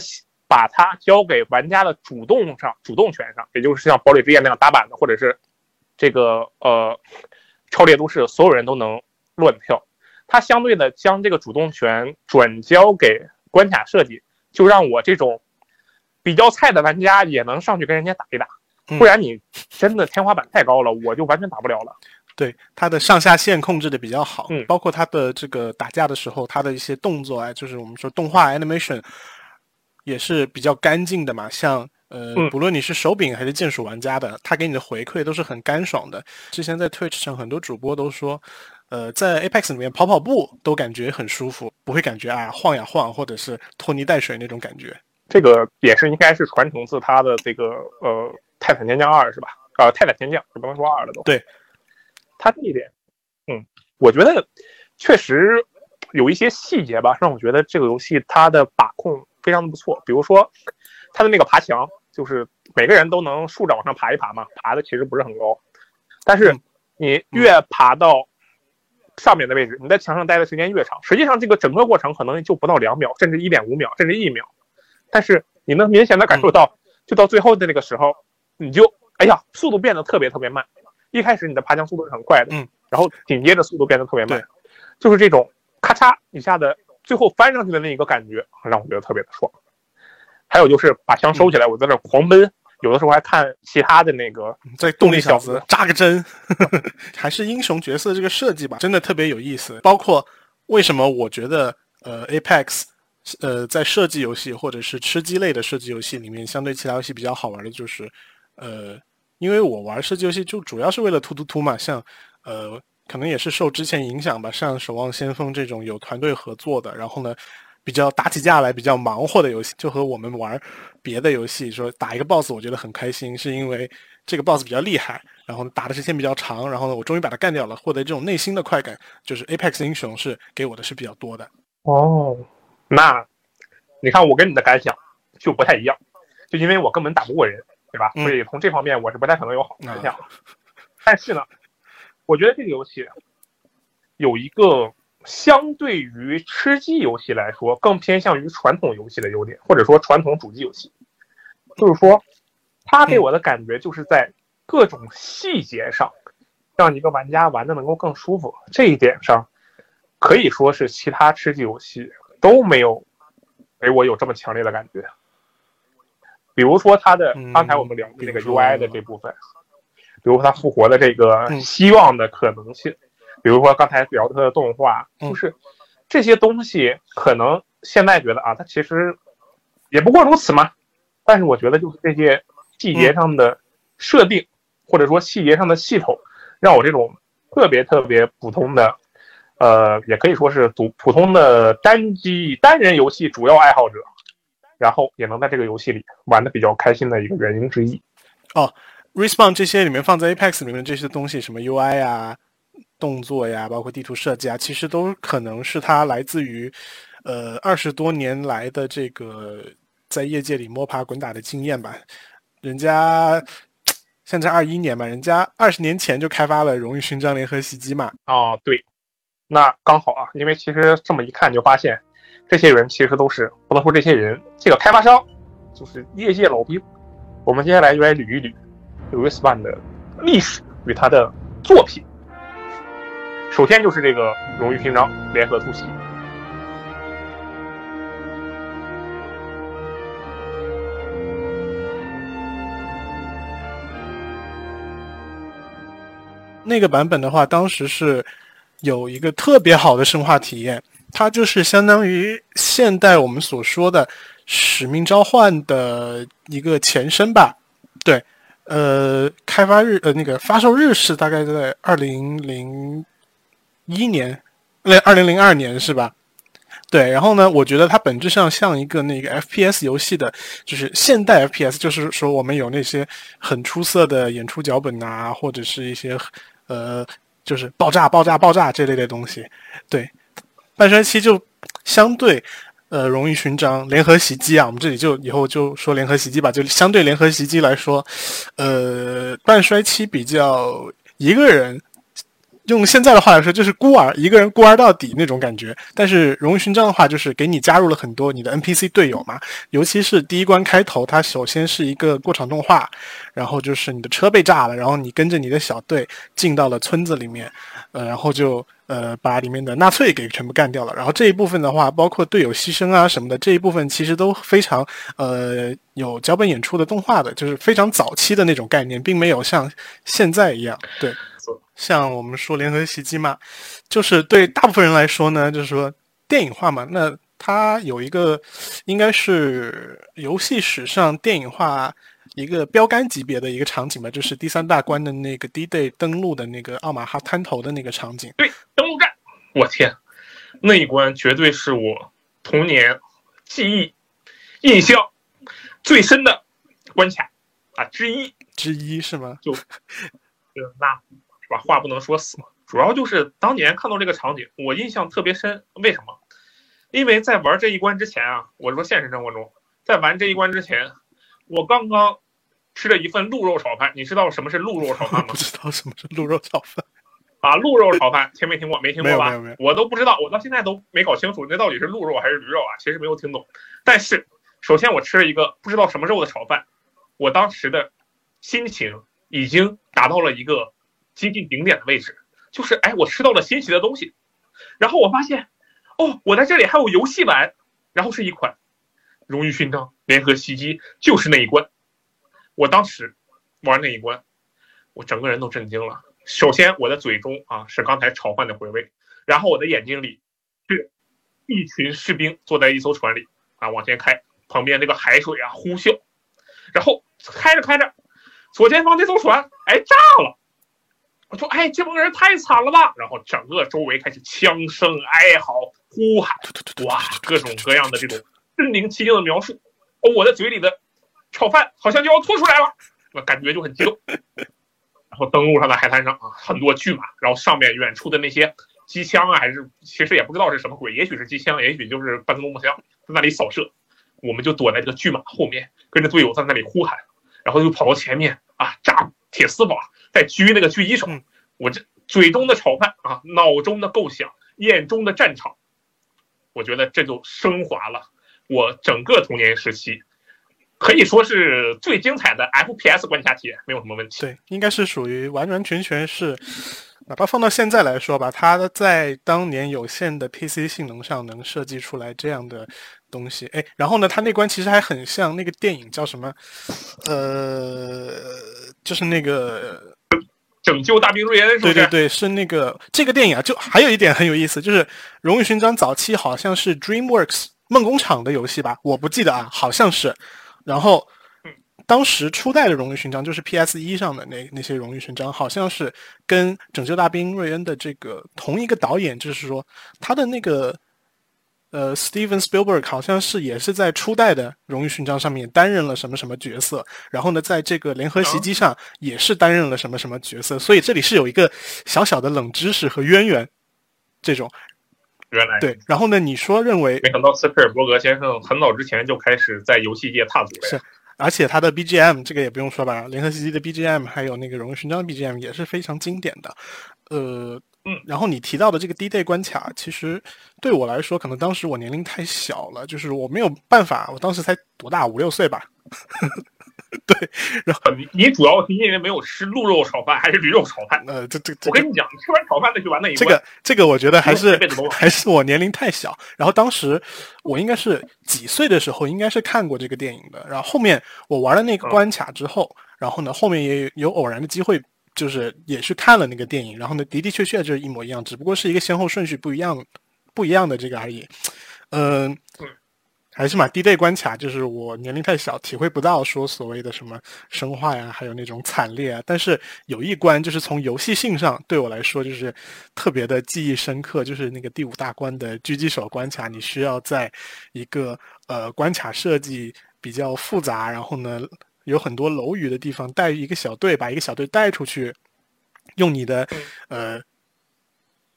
把它交给玩家的主动上、主动权上，也就是像堡垒之夜那样打板子，或者是这个呃超猎都市，所有人都能乱跳。它相对的将这个主动权转交给关卡设计，就让我这种比较菜的玩家也能上去跟人家打一打，嗯不然你真的天花板太高了，我就完全打不了了。对它的上下限控制的比较好，嗯包括它的这个打架的时候，它的一些动作啊，就是我们说动画 animation 也是比较干净的嘛。像呃，嗯不论你是手柄还是键鼠玩家的，他给你的回馈都是很干爽的。之前在 Twitch 上很多主播都说，呃，在 Apex 里面跑跑步都感觉很舒服，不会感觉啊晃呀晃，或者是拖泥带水那种感觉。这个也是应该是传承自他的这个呃《泰坦天降二》是吧？呃，《泰坦天降》不能说二了都。对，他这一点，嗯，我觉得确实有一些细节吧，让我觉得这个游戏它的把控非常的不错。比如说它的那个爬墙，就是每个人都能竖着往上爬一爬嘛，爬的其实不是很高，但是嗯你越爬到上面的位置，你在墙上待的时间越长。实际上，这个整个过程可能就不到两秒，甚至一点五秒，甚至一秒。但是你能明显的感受到，就到最后的那个时候，你就哎呀，速度变得特别特别慢。一开始你的爬墙速度是很快的，嗯，然后紧接着速度变得特别慢，就是这种咔嚓一下的，最后翻上去的那一个感觉，让我觉得特别的爽。还有就是把枪收起来，我在那狂奔，有的时候还看其他的那个在动力小小子扎个针，还是英雄角色这个设计吧，真的特别有意思。包括为什么我觉得呃 Apex 呃在射击游戏或者是吃鸡类的射击游戏里面，相对其他游戏比较好玩的就是呃，因为我玩射击游戏就主要是为了突突突嘛，像呃可能也是受之前影响吧，像《守望先锋》这种有团队合作的，然后呢。比较打起架来比较忙活的游戏，就和我们玩别的游戏说打一个 boss，我觉得很开心，是因为这个 boss 比较厉害，然后打的时间比较长，然后呢，我终于把它干掉了，获得这种内心的快感，就是 Apex 英雄是给我的是比较多的。哦，那你看我跟你的感想就不太一样，就因为我根本打不过人，对吧？嗯所以从这方面我是不太可能有好的感想。啊但是呢，我觉得这个游戏有一个相对于吃鸡游戏来说更偏向于传统游戏的优点，或者说传统主机游戏，就是说它给我的感觉就是在各种细节上让一个玩家玩的能够更舒服，这一点上可以说是其他吃鸡游戏都没有给我有这么强烈的感觉。比如说它的嗯刚才我们聊的那个 UI 的这部分，比如说它复活的这个嗯希望的可能性，比如说刚才聊的它的动画，嗯就是这些东西可能现在觉得啊，它其实也不过如此嘛。但是我觉得就是这些细节上的设定，或者说细节上的系统，让我这种特别特别普通的，呃，也可以说是普普通的单机单人游戏主要爱好者，然后也能在这个游戏里玩的比较开心的一个原因之一。哦 Respawn 这些里面放在 Apex 里面的这些东西，什么 UI 啊、动作呀，包括地图设计啊，其实都可能是它来自于呃二十多年来的这个在业界里摸爬滚打的经验吧。人家现在二一年嘛，人家二十年前就开发了荣誉勋章联合袭击嘛，哦，对，那刚好啊，因为其实这么一看就发现，这些人其实都是不能说这些人，这个开发商就是业界老兵。我们接下来就来捋一捋 Respawn 的历史与他的作品。首先就是这个荣誉勋章联合突袭。那个版本的话，当时是有一个特别好的生化体验，它就是相当于现代我们所说的使命召唤的一个前身吧。对，呃，开发日呃那个发售日是大概在二零零一年，那二零零二年是吧？对，然后呢，我觉得它本质上像一个那个 FPS 游戏的，就是现代 FPS，就是说我们有那些很出色的演出脚本啊，或者是一些。呃，就是爆炸、爆炸、爆炸这类的东西。对，半衰期就相对呃荣誉勋章、联合袭击啊，我们这里就以后就说联合袭击吧。就相对联合袭击来说，呃，半衰期比较一个人。用现在的话来说，就是孤儿一个人孤儿到底那种感觉。但是荣誉勋章的话，就是给你加入了很多你的 NPC 队友嘛。尤其是第一关开头，它首先是一个过场动画，然后就是你的车被炸了，然后你跟着你的小队进到了村子里面，呃，然后就呃把里面的纳粹给全部干掉了。然后这一部分的话，包括队友牺牲啊什么的，这一部分其实都非常呃有脚本演出的动画的，就是非常早期的那种概念，并没有像现在一样对。像我们说联合袭击嘛，就是对大部分人来说呢，就是说电影化嘛，那它有一个应该是游戏史上电影化一个标杆级别的一个场景吧，就是第三大关的那个 D-Day 登陆的那个奥马哈滩头的那个场景。对，登陆战，我天，那一关绝对是我童年记忆印象最深的关卡啊之一之一是吗？就，就那。是吧？话不能说死嘛。主要就是当年看到这个场景，我印象特别深。为什么？因为在玩这一关之前啊，我说现实生活中，在玩这一关之前，我刚刚吃了一份鹿肉炒饭。你知道什么是鹿肉炒饭吗？不知道什么是鹿肉炒饭啊？鹿肉炒饭听没听过？没听过吧？我都不知道，我到现在都没搞清楚那到底是鹿肉还是驴肉啊？其实没有听懂。但是首先我吃了一个不知道什么肉的炒饭，我当时的心情已经达到了一个。接近顶点的位置，就是哎，我吃到了新奇的东西，然后我发现，哦，我在这里还有游戏玩，然后是一款荣誉勋章联合袭击，就是那一关。我当时玩那一关，我整个人都震惊了。首先，我的嘴中啊是刚才炒饭的回味，然后我的眼睛里是一群士兵坐在一艘船里啊往前开，旁边那个海水啊呼啸，然后开着开着，左前方那艘船哎炸了。我说：“哎，这帮人太惨了吧！”然后整个周围开始枪声、哀嚎、呼喊，哇，各种各样的这种身临其境的描述。哦，我的嘴里的炒饭好像就要吐出来了，我感觉就很激动。然后登陆上的海滩上啊，很多巨马，然后上面远处的那些机枪啊，还是其实也不知道是什么鬼，也许是机枪，也许就是半自动步枪，在那里扫射。我们就躲在这个巨马后面，跟着队友在那里呼喊，然后又跑到前面啊，炸铁丝网。在狙那个狙击手，我这嘴中的炒饭啊，脑中的构想，眼中的战场，我觉得这就升华了我整个童年时期，可以说是最精彩的 FPS 关卡体验，没有什么问题。对，应该是属于完完全全是，哪怕放到现在来说吧，它在当年有限的 PC 性能上能设计出来这样的东西。哎，然后呢，它那关其实还很像那个电影叫什么？呃，就是那个。拯救大兵瑞恩是对对对，是那个这个电影啊，就还有一点很有意思，就是《荣誉勋章》早期好像是 DreamWorks 梦工厂的游戏吧，我不记得啊，好像是。然后，当时初代的《荣誉勋章》就是 PS 一上的那那些《荣誉勋章》，好像是跟《拯救大兵瑞恩》的这个同一个导演，就是说他的那个。呃，Steven Spielberg 好像是也是在初代的荣誉勋章上面担任了什么什么角色，然后呢，在这个联合袭击上也是担任了什么什么角色，所以这里是有一个小小的冷知识和渊源，这种。原来对，然后呢，你说认为？没想到斯皮尔伯格先生很早之前就开始在游戏界踏足了。是，而且他的 BGM 这个也不用说吧，联合袭击的 BGM 还有那个荣誉勋章 BGM 也是非常经典的，呃。嗯，然后你提到的这个 D-Day 关卡，其实对我来说，可能当时我年龄太小了，就是我没有办法。我当时才多大，五六岁吧。对，然后你你主要是因为没有吃鹿肉炒饭还是驴肉炒饭？呃，这这这我跟你讲，吃完炒饭再去玩那一这个这个，我觉得还是还是我年龄太小。然后当时我应该是几岁的时候，应该是看过这个电影的。然后后面我玩了那个嗯关卡之后，然后呢后面也有有偶然的机会，就是也是看了那个电影。然后呢的的确确就是一模一样，只不过是一个先后顺序不一样不一样的这个而已。嗯、嗯还是嘛，地带关卡就是我年龄太小，体会不到说所谓的什么生化呀，还有那种惨烈啊。但是有一关就是从游戏性上对我来说就是特别的记忆深刻，就是那个第五大关的狙击手关卡，你需要在一个呃关卡设计比较复杂，然后呢有很多楼宇的地方带一个小队，把一个小队带出去，用你的呃。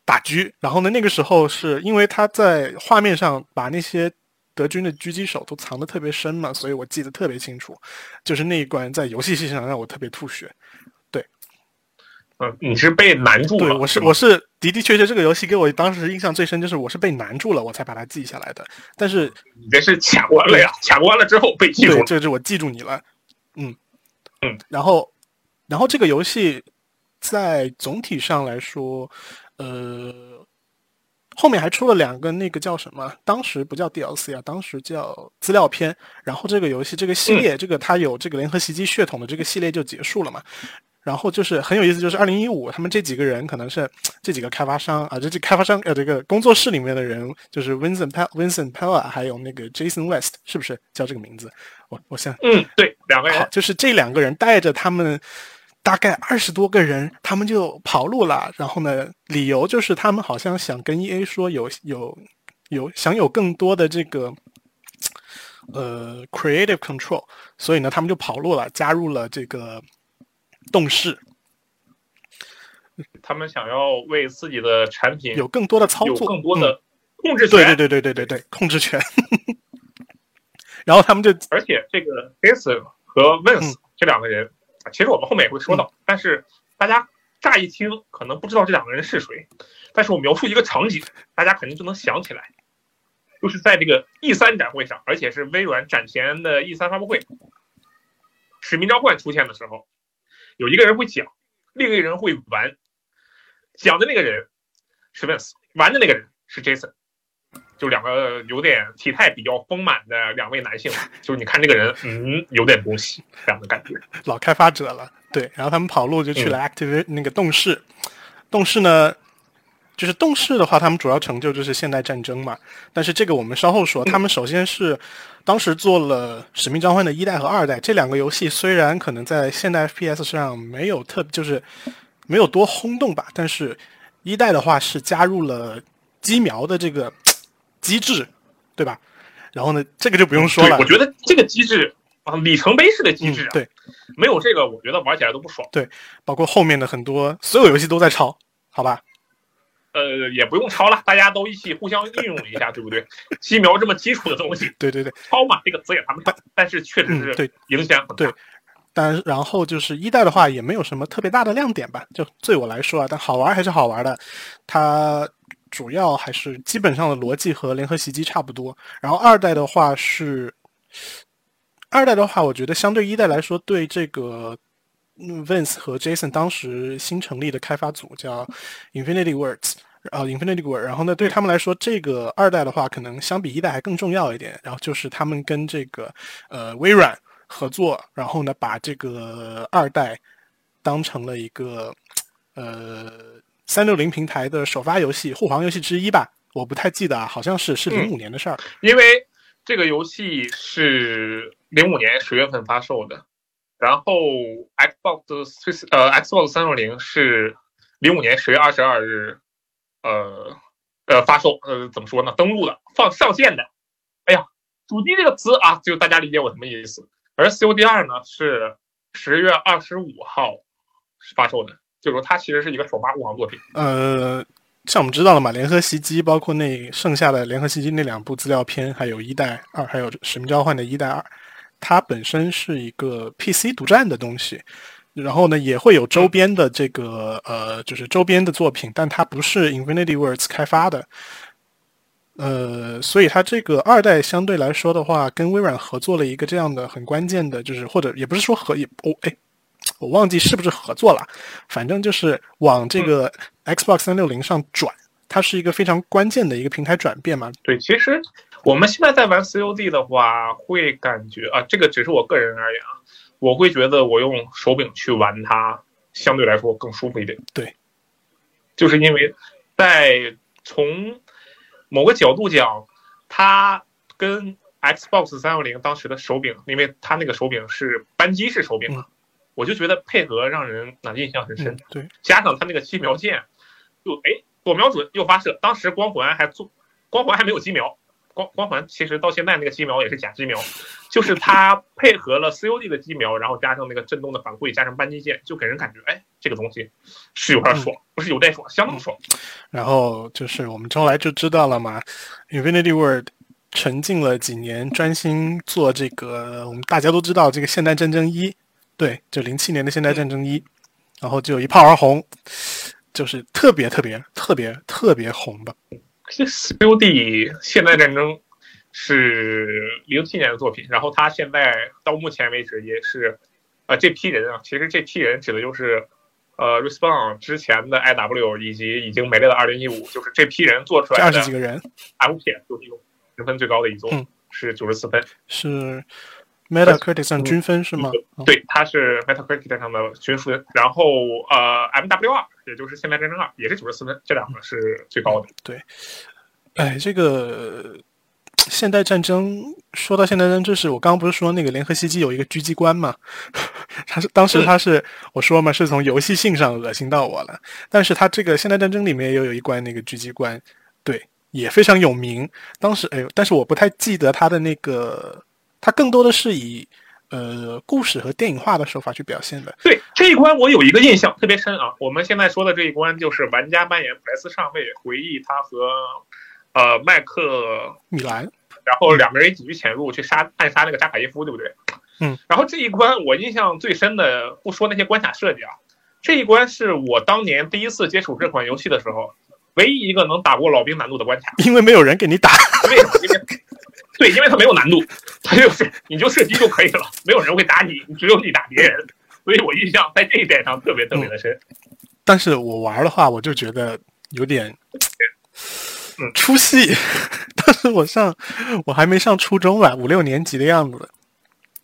打狙，然后呢？那个时候是因为他在画面上把那些德军的狙击手都藏得特别深嘛，所以我记得特别清楚。就是那一关在游戏性上让我特别吐血。对嗯，你是被难住对，了，我是我是的的确确这个游戏给我当时印象最深，就是我是被难住了，我才把它记下来的。但是你这是卡关了呀，卡关了之后被记住对，了。这是我记住你了，嗯嗯，然后然后这个游戏在总体上来说，呃，后面还出了两个那个叫什么？当时不叫 DLC 啊，当时叫资料片。然后这个游戏这个系列，这个它有这个联合袭击血统的这个系列就结束了嘛。然后就是很有意思，就是二零一五，他们这几个人可能是这几个开发商啊，这这开发商呃这个工作室里面的人，就是 Vincent Pel Vincent Pella 还有那个 Jason West，是不是叫这个名字？我我想嗯，对，两个好，人，就是这两个人带着他们大概二十多个人，他们就跑路了。然后呢，理由就是他们好像想跟 EA 说有有有想有更多的这个呃 creative control，所以呢，他们就跑路了，加入了这个动视，他们想要为自己的产品有更多的操作，嗯更多的控制权。对对对对对对对控制权。然后他们就而且这个 Jason 和 Vince 嗯这两个人，啊其实我们后面也会说到，但是大家乍一听可能不知道这两个人是谁，但是我描述一个场景，大家肯定就能想起来，就是在这个 E 三展会上，而且是微软展前的 E 三发布会，使命召唤出现的时候，有一个人会讲，另一个人会玩，讲的那个人是 Vince，玩的那个人是 Jason。就两个有点体态比较丰满的两位男性，就是你看这个人，嗯，有点东西这样的感觉。老开发者了，对，然后他们跑路就去了 Active、那个动视，动视呢，就是动视的话，他们主要成就就是现代战争嘛，但是这个我们稍后说。他们首先是当时做了《使命召唤》的一代和二代这两个游戏，虽然可能在现代 FPS 上没有特就是没有多轰动吧，但是一代的话是加入了机瞄的这个机制，对吧？然后呢，这个就不用说，了我，觉得这个机制啊，里程碑式的机制啊，嗯，对。没有这个，我觉得玩起来都不爽。对包括后面的很多所有游戏都在抄，好吧？呃，也不用抄了，大家都一起互相运用一下，对不对？机瞄这么基础的东西，对对对，抄嘛这个词也谈不上，但是确实是，对。影响很大。对但然后就是一代的话也没有什么特别大的亮点吧，就对我来说啊，但好玩还是好玩的。它主要还是基本上的逻辑和联合袭击差不多。然后二代的话是，二代的话，我觉得相对一代来说，对这个 Vince 和 Jason 当时新成立的开发组叫 Infinity Words。呃，Infinity Word，然后呢，对他们来说，这个二代的话，可能相比一代还更重要一点。然后就是他们跟这个呃微软合作，然后呢，把这个二代当成了一个呃三六零平台的首发游戏、护航游戏之一吧。我不太记得啊，好像是是零五年的事儿。因为这个游戏是零五年十月份发售的，然后 Xbox 呃 Xbox 三六零是零五年十月二十二日，呃呃发售，呃怎么说呢？登录的，放上线的。哎呀，主机这个词啊，就大家理解我什么意思。而 COD 二呢是十月二十五号发售的，就是说它其实是一个首发护航作品。呃，像我们知道了嘛，联合袭击包括那剩下的联合袭击那两部资料片，还有一代二，还有使命召唤的一代二，它本身是一个 PC 独占的东西。然后呢，也会有周边的这个呃，就是周边的作品，但它不是 Infinity Words 开发的。呃，所以它这个二代相对来说的话，跟微软合作了一个这样的很关键的，就是或者也不是说合也哦哎，我忘记是不是合作了，反正就是往这个 Xbox 三六零上转，它是一个非常关键的一个平台转变嘛。对，其实我们现在在玩 COD 的话，会感觉啊，这个只是我个人而言啊，我会觉得我用手柄去玩它，相对来说更舒服一点。对，就是因为在从某个角度讲，它跟 Xbox 三六零当时的手柄，因为它那个手柄是扳机式手柄嘛，我就觉得配合让人啊印象很深。嗯对，加上他那个机瞄键，就哎左瞄准右发射，当时光环还做光环还没有机瞄，光光环其实到现在那个机瞄也是假机瞄，就是它配合了 COD 的机瞄，然后加上那个震动的反馈，加上扳机键，就给人感觉哎这个东西是有点爽，不是有点爽，相当爽。然后就是我们后来就知道了嘛，Infinity Word 沉浸了几年，专心做这个，我们大家都知道这个《现代战争一》，对，就零七年的《现代战争一》，然后就一炮而红，就是特别特别特别特别红吧。这 COD 现代战争是零七年的作品，然后他现在到目前为止也是，呃，这批人啊，其实这批人指的就是，呃，Respawn 之前的 IW 以及已经没了的二零一五，就是这批人做出来的二十几个人 FPS 游戏中评分最高的一座，嗯是九十四分。是 Metacritic 上均分是吗？嗯对，它是 Metacritic 上的均分，然后呃，MW 二，也就是现代战争二，也是九十四分，这两个是最高的。对哎，这个现代战争说到现代战争，就是我刚刚不是说那个联合袭击有一个狙击官嘛？他是当时他是我说嘛，是从游戏性上恶心到我了。但是他这个现代战争里面也有一关那个狙击官，对，也非常有名。当时哎呦，但是我不太记得他的那个，他更多的是以呃故事和电影化的手法去表现的。对这一关，我有一个印象特别深啊。我们现在说的这一关，就是玩家扮演普莱斯上尉，回忆他和呃麦克，米兰，然后两个人一起去潜入，去杀暗杀那个扎卡耶夫，对不对？嗯。然后这一关我印象最深的，不说那些关卡设计啊，这一关是我当年第一次接触这款游戏的时候，唯一一个能打过老兵难度的关卡。因为没有人给你打，为什么？因为对，因为它没有难度，它就是你就射击就可以了，没有人会打你，只有你打别人。所以我印象在这一点上特别特别的深。但是我玩的话，我就觉得有点嗯出戏。当时我上我还没上初中吧，五六年级的样子，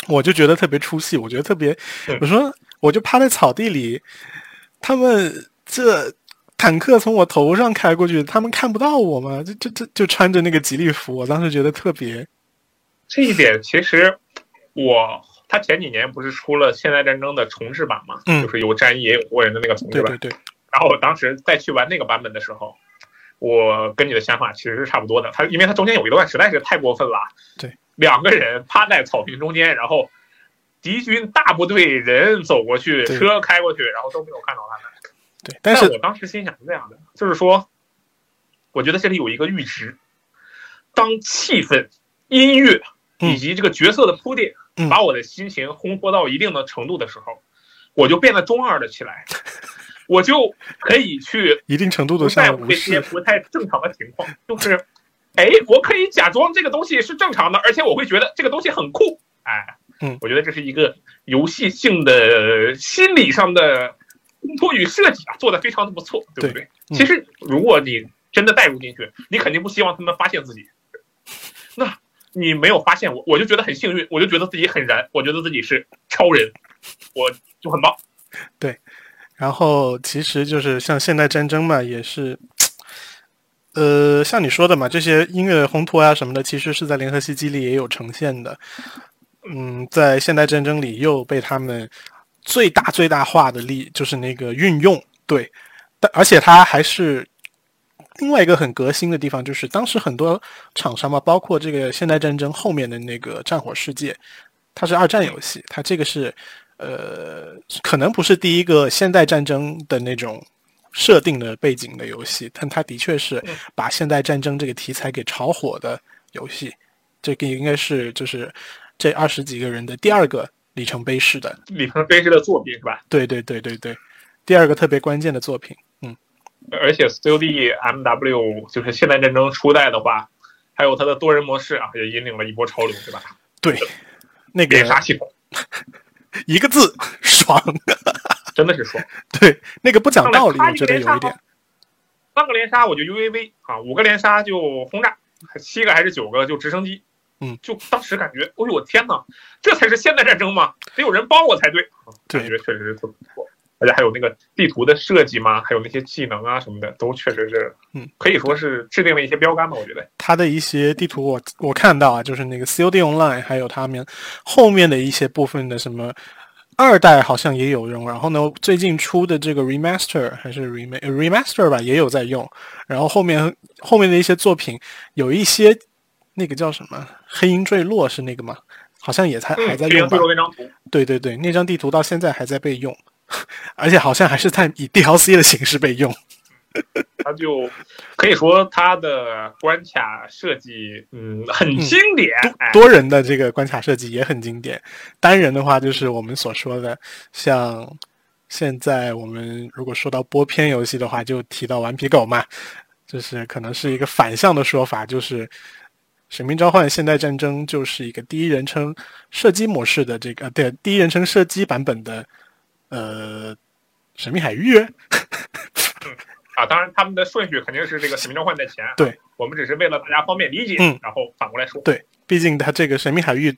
我就觉得特别出戏。我觉得特别嗯，我说我就趴在草地里，他们这坦克从我头上开过去，他们看不到我吗？就就就就穿着那个吉利服，我当时觉得特别这一点其实我他前几年不是出了《现代战争》的重置版嘛，嗯就是有战役也有过人的那个重置版。对对对，然后我当时再去玩那个版本的时候，我跟你的想法其实是差不多的。他因为他中间有一段实在是太过分了，对，两个人趴在草坪中间，然后敌军大部队人走过去，车开过去，然后都没有看到他们。对，但是我当时心想是这样的，就是说，我觉得这里有一个阈值，当气氛、音乐嗯以及这个角色的铺垫，嗯把我的心情烘托到一定的程度的时候，我就变得中二了起来，我就可以去 一定程度的上无在乎这些视，不太正常的情况，就是，哎，我可以假装这个东西是正常的，而且我会觉得这个东西很酷，哎，嗯我觉得这是一个游戏性的心理上的烘托与设计啊，做的非常的不错，对不对？嗯其实如果你真的带入进去，你肯定不希望他们发现自己，那你没有发现我，我就觉得很幸运，我就觉得自己很燃，我觉得自己是超人，我就很棒。对然后其实就是像现代战争嘛，也是，呃，像你说的嘛，这些音乐烘托啊什么的，其实是在联合袭击里也有呈现的。嗯，在现代战争里又被他们最大最大化的利，就是那个运用，对，但而且它还是另外一个很革新的地方，就是当时很多厂商嘛，包括这个现代战争后面的那个战火世界，它是二战游戏，它这个是呃，可能不是第一个现代战争的那种设定的背景的游戏，但它的确是嗯把现代战争这个题材给炒火的游戏。这个应该是就是这二十几个人的第二个里程碑式的，里程碑式的作品是吧？对对对对对，第二个特别关键的作品。嗯，而且 COD MW 就是现代战争初代的话，还有它的多人模式啊，也引领了一波潮流，对吧？对，那个连杀系统 一个字爽，真的是爽。对，那个不讲道理，我觉得有一点。三个连杀我就 UAV 啊，五个连杀就轰炸，七个还是九个就直升机。嗯，就当时感觉，哎呦我天哪，这才是现代战争吗？得有人帮我才对。感觉确实是特别不错，而且还有那个地图的设计嘛，还有那些技能啊什么的，都确实是，嗯，可以说是制定了一些标杆吧。我觉得，它的一些地图我我看到啊，就是那个 COD Online，还有他们后面的一些部分的什么二代好像也有用，然后呢，最近出的这个 Remaster 还是 Rem Remaster 吧，也有在用，然后后面后面的一些作品有一些那个叫什么黑鹰坠落是那个吗？好像也才还在用吧最？后那张图，对对对，那张地图到现在还在被用，而且好像还是在以 DLC 的形式被用。它就可以说它的关卡设计，嗯，很经典。哎，多人的这个关卡设计也很经典，单人的话就是我们所说的，像现在我们如果说到播片游戏的话，就提到顽皮狗嘛，就是可能是一个反向的说法，就是《使命召唤：现代战争》就是一个第一人称射击模式的这个对第一人称射击版本的呃《神秘海域》啊，当然他们的顺序肯定是这个使命召唤在前。啊对，我们只是为了大家方便理解，嗯然后反过来说。对，毕竟它这个《神秘海域》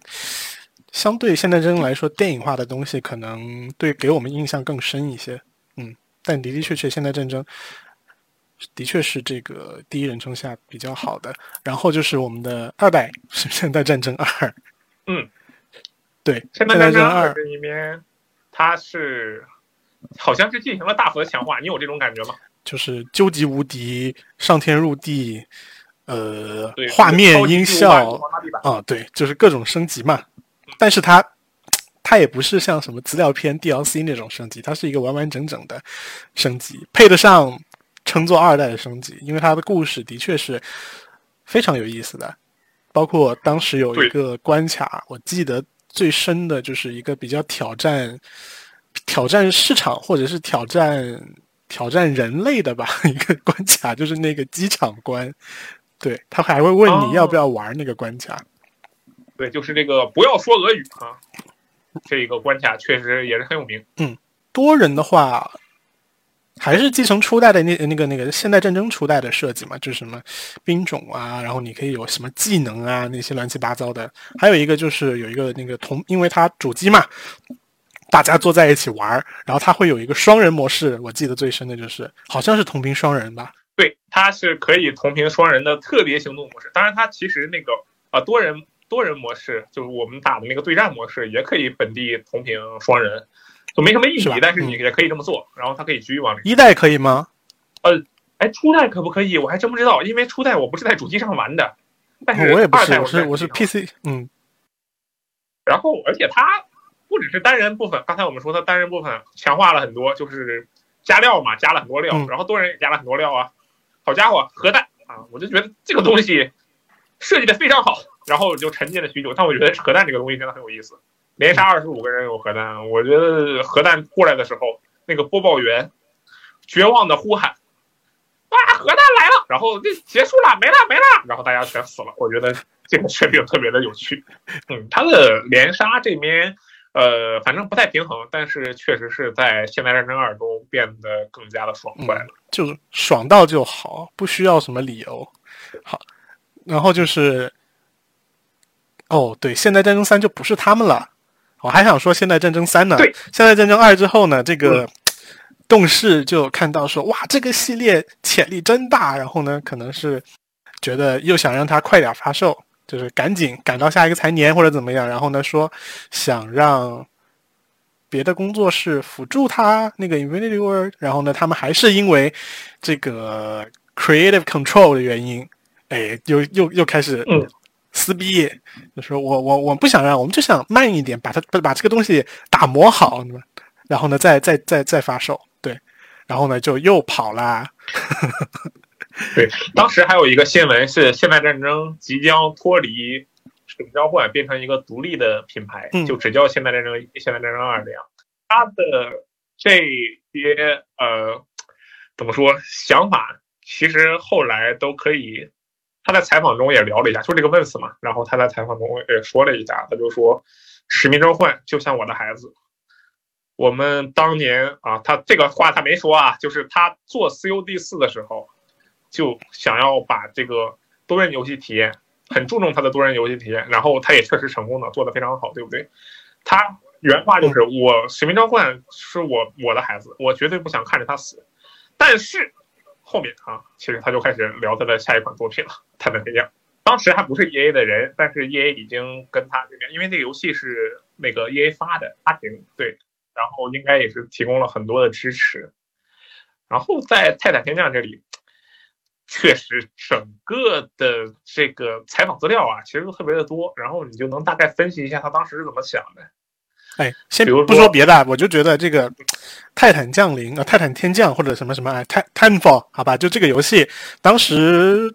相对现代战争来说，电影化的东西可能对给我们印象更深一些。嗯，但的的确确，现代战争的确是这个第一人称下比较好的。然后就是我们的二代是《现代战争二》。嗯，对，《现代战争二里面，它是好像是进行了大幅的强化，你有这种感觉吗？就是究极无敌、上天入地，呃对，，画面、音效，啊，对，就是各种升级嘛。但是它它也不是像什么资料片 DLC 那种升级，它是一个完完整整的升级，配得上称作二代的升级，因为它的故事的确是非常有意思的。包括当时有一个关卡，我记得最深的就是一个比较挑战挑战市场或者是挑战挑战人类的吧 一个关卡，就是那个机场关。对他还会问哦你要不要玩那个关卡。对，就是这个不要说俄语啊，这一个关卡确实也是很有名。嗯多人的话，还是继承初代的那那个那个现代战争初代的设计嘛，就是什么兵种啊，然后你可以有什么技能啊，那些乱七八糟的。还有一个就是有一个那个同，因为它主机嘛，大家坐在一起玩儿，然后它会有一个双人模式。我记得最深的就是好像是同屏双人吧，对，它是可以同屏双人的特别行动模式。当然，它其实那个啊、多人多人模式，就是我们打的那个对战模式，也可以本地同屏双人，就没什么意义。但是你嗯也可以这么做，然后它可以继续往里。一代可以吗？呃哎，初代可不可以？我还真不知道，因为初代我不是在主机上玩的。但是我也不是，二代我是我是 PC，嗯，然后，而且它不只是单人部分，刚才我们说它单人部分强化了很多，就是加料嘛，加了很多料，嗯然后多人也加了很多料啊。好家伙，核弹啊！我就觉得这个东西设计的非常好，然后我就沉浸了许久。但我觉得核弹这个东西真的很有意思，连杀二十五个人有核弹，我觉得核弹过来的时候，那个播报员绝望的呼喊：“啊，核弹来了！”然后就结束了，没了，没了，然后大家全死了。我觉得这个设定特别的有趣。嗯，他的连杀这边，呃，反正不太平衡，但是确实是在《现代战争二》中变得更加的爽快了。就爽到就好，不需要什么理由。好，然后就是，哦，对，现代战争三就不是他们了。我还想说现代战争三呢，对现代战争二之后呢，这个动视就看到说，哇，这个系列潜力真大，然后呢，可能是觉得又想让它快点发售，就是赶紧赶到下一个财年或者怎么样，然后呢说想让别的工作室辅助他那个 Infinity Word，然后呢，他们还是因为这个 Creative Control 的原因，哎，又又又开始嗯撕逼，就说我我我不想让，我们就想慢一点，把它把把这个东西打磨好？然后呢，再再再再发售，对，然后呢就又跑啦，对，当时还有一个新闻是，现代战争即将脱离使命召唤，变成一个独立的品牌，嗯就只叫现代战争、现代战争二这样。它的这些呃怎么说想法，其实后来都可以他在采访中也聊了一下，就这个问死嘛。然后他在采访中也说了一下，他就说《使命召唤》就像我的孩子。我们当年啊，他这个话他没说啊，就是他做 COD 四的时候，就想要把这个多人游戏体验，很注重他的多人游戏体验。然后他也确实成功的做的非常好，对不对？他原话就是：“我使命召唤是我我的孩子，我绝对不想看着他死。”但是。后面啊，其实他就开始聊他的下一款作品了，《泰坦天降》。当时还不是 E A 的人，但是 E A 已经跟他这边，因为这个游戏是那个 E A 发的，发行对，然后应该也是提供了很多的支持。然后在《泰坦天降》这里，确实整个的这个采访资料啊，其实都特别的多，然后你就能大概分析一下他当时是怎么想的。哎，先不说别的，我就觉得这个《泰坦降临》啊，《泰坦天降》或者什么什么啊，《泰 Titanfall》好吧，就这个游戏当时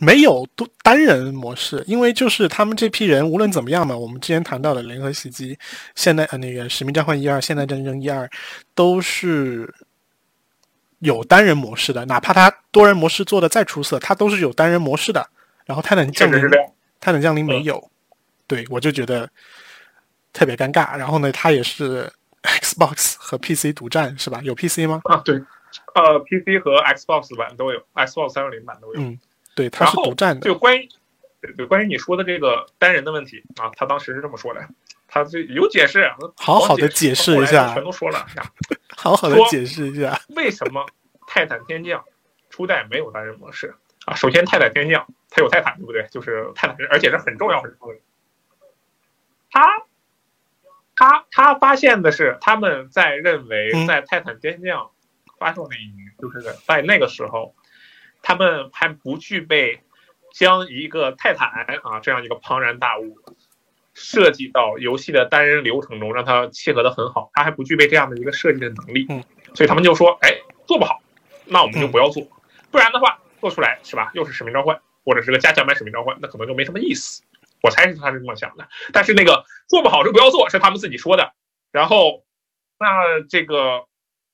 没有多单人模式，因为就是他们这批人无论怎么样嘛，我们之前谈到的联合袭击、现代呃那个《使命召唤一二》、《现代战争一二》都是有单人模式的，哪怕他多人模式做的再出色，它都是有单人模式的。然后《泰坦降临》《泰坦降临》没有，对我就觉得。特别尴尬，然后呢，它也是 Xbox 和 PC 独占，是吧？有 PC 吗？啊，对，呃，PC 和 Xbox 版都有，Xbox 三六零版都有。嗯，对，它是独占的。就关于对关于你说的这个单人的问题啊，他当时是这么说的，他这有解释，好好的解释一下，全都说了，好好的解释一下，为什么泰坦天降初代没有单人模式啊？首先，泰坦天降它有泰坦，对不对？就是泰坦，而且是很重要很重要的，它。他他发现的是，他们在认为在《泰坦天降》发售那一年，就是在那个时候，他们还不具备将一个泰坦啊这样一个庞然大物设计到游戏的单人流程中，让它契合的很好，他还不具备这样的一个设计的能力。嗯，所以他们就说，哎，做不好，那我们就不要做，不然的话做出来是吧，又是使命召唤，或者是个加强版使命召唤，那可能就没什么意思。我猜是他是这么想的，但是那个做不好就不要做，是他们自己说的。然后，那这个，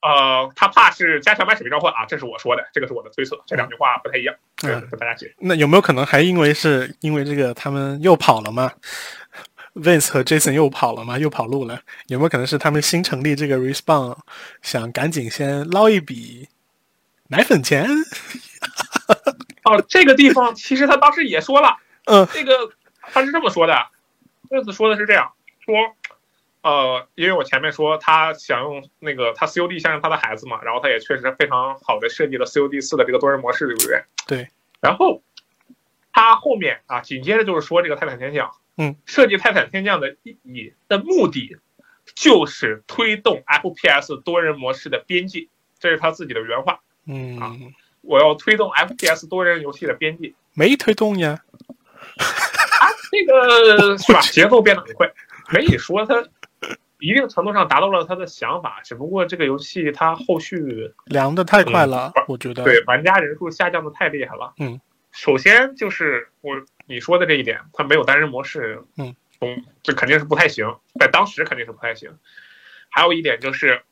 呃，他怕是加强版使命召唤啊，这是我说的，这个是我的推测，这两句话不太一样，跟大家解。那有没有可能还因为是因为这个他们又跑了吗？Vince 和 Jason 又跑了吗？又跑路了？有没有可能是他们新成立这个 Respawn，想赶紧先捞一笔奶粉钱？哦，这个地方其实他当时也说了。嗯，这个他是这么说的，这次说的是这样说，呃，因为我前面说他想用那个他 COD 像他的孩子嘛，然后他也确实非常好的设计了 COD 四的这个多人模式，对不对？对。然后他后面啊，紧接着就是说这个泰坦天降，嗯，设计泰坦天降的意义的目的就是推动 FPS 多人模式的边界，这是他自己的原话。嗯啊，我要推动 FPS 多人游戏的边界，没推动呀。啊，这个是吧？节奏变得很快，可以说他一定程度上达到了他的想法，只不过这个游戏它后续凉的太快了，我觉得对玩家人数下降的太厉害了。嗯，首先就是我你说的这一点，它没有单人模式，嗯，嗯，这肯定是不太行，在当时肯定是不太行。还有一点就是，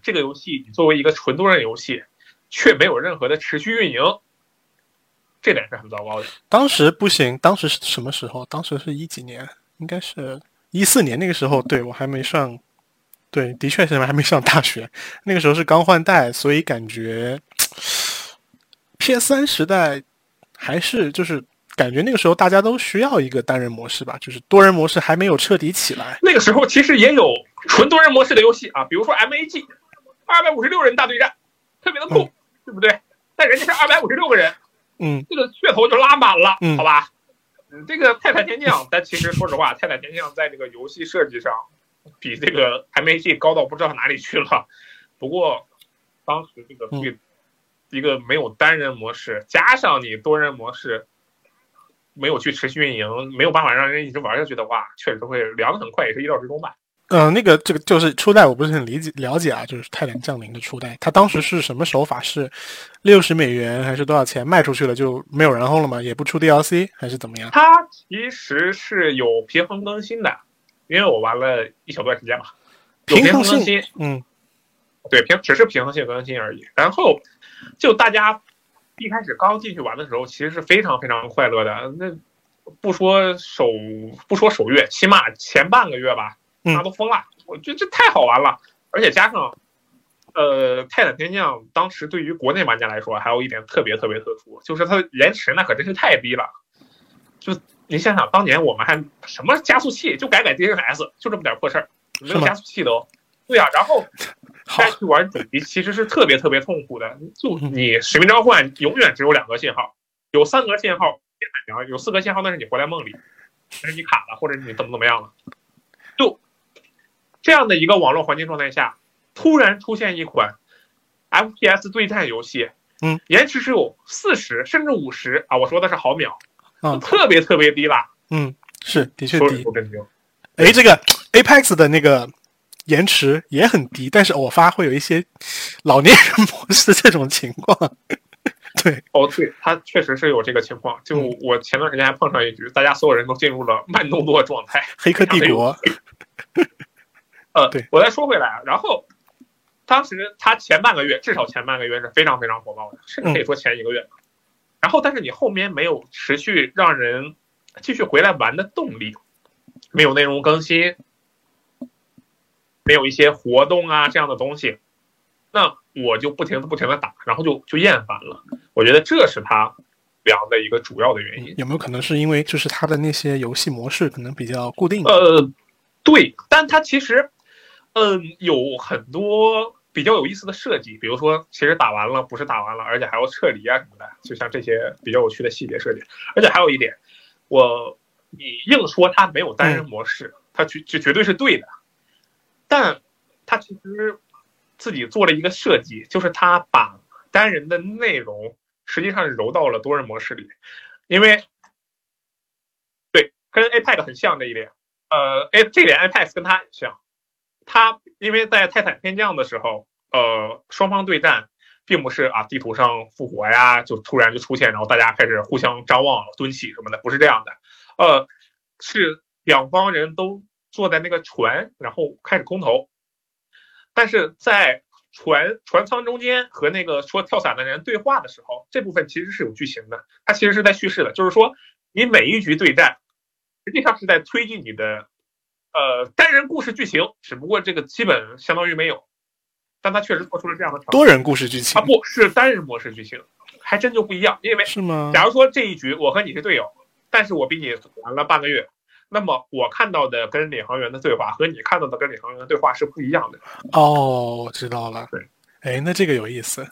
这个游戏你作为一个纯多人游戏，却没有任何的持续运营。这点是很糟糕的。当时不行，当时是什么时候？当时是一几年？应该是一四年那个时候。对我还没上，对，的确是还没上大学。那个时候是刚换代，所以感觉 PS 三时代还是就是感觉那个时候大家都需要一个单人模式吧，就是多人模式还没有彻底起来。那个时候其实也有纯多人模式的游戏啊，比如说 MAG，二百五十六人大对战，特别的酷，对不对？但人家是二百五十六个人。嗯，这个噱头就拉满了，好吧？嗯，这个泰坦天降，但其实说实话，泰坦天降在这个游戏设计上，比这个 MAG 高到不知道哪里去了。不过，当时这个对一个没有单人模式，加上你多人模式没有去持续运营，没有办法让人一直玩下去的话，确实会凉的很快，也是意料之中吧。嗯，那个这个就是初代，我不是很理解了解啊，就是泰坦降临的初代，它当时是什么手法？是六十美元还是多少钱卖出去了就没有然后了吗？也不出 DLC 还是怎么样？它其实是有平衡更新的，因为我玩了一小段时间嘛，平衡更新，嗯，对平只是平衡性更新而已。然后就大家一开始刚进去玩的时候，其实是非常非常快乐的。那不说首不说首月，起码前半个月吧，嗯大家都疯了。我觉得这太好玩了，而且加上，呃，泰坦天降当时对于国内玩家来说，还有一点特别特别特殊，就是它的延迟那可真是太低了。就你想想，当年我们还什么加速器，就改改 DNS，就这么点破事儿，没有加速器都。对啊，然后 再去玩主机，其实是特别特别痛苦的。就嗯你使命召唤永远只有两个信号，有三格信号别喊娘，有四格信号那是你活在梦里，那是你卡了或者你怎么怎么样了。就这样的一个网络环境状态下，突然出现一款 FPS 对战游戏，嗯，延迟只有四十甚至五十啊，我说的是毫秒，嗯特别特别低了，嗯，是的确低。哎，这个 Apex 的那个延迟也很低，但是偶发会有一些老年人模式这种情况。对，哦，对，它确实是有这个情况。就嗯我前段时间还碰上一局，大家所有人都进入了慢动作状态。黑客帝国，呃，对，我再说回来，啊，然后当时他前半个月，至少前半个月是非常非常火爆的，甚至可以说前一个月。然后，但是你后面没有持续让人继续回来玩的动力，没有内容更新，没有一些活动啊这样的东西，那我就不停的不停的打，然后就就厌烦了。我觉得这是它凉的一个主要的原因。有没有可能是因为就是它的那些游戏模式可能比较固定？呃，对，但它其实，嗯、有很多比较有意思的设计，比如说，其实打完了不是打完了，而且还要撤离啊什么的，就像这些比较有趣的细节设计。而且还有一点，我你硬说它没有单人模式，它绝这绝对是对的，但它其实自己做了一个设计，就是它把单人的内容实际上揉到了多人模式里，因为对跟 APEC 很像这一点。呃，哎，这点 Apex 跟它很像，他因为在泰坦天降的时候，呃，双方对战并不是啊地图上复活呀，就突然就出现，然后大家开始互相张望、蹲起什么的，不是这样的，呃，是两方人都坐在那个船，然后开始空投，但是在船船舱中间和那个说跳伞的人对话的时候，这部分其实是有剧情的，它其实是在叙事的，就是说你每一局对战。实际上是在推进你的呃单人故事剧情，只不过这个基本相当于没有，但他确实做出了这样的尝试多人故事剧情啊，不是单人模式剧情，还真就不一样。因为是吗？假如说这一局我和你是队友，但是我比你玩了半个月，那么我看到的跟领航员的对话和你看到的跟领航员的对话是不一样的。哦，我知道了。对，哎，那这个有意思，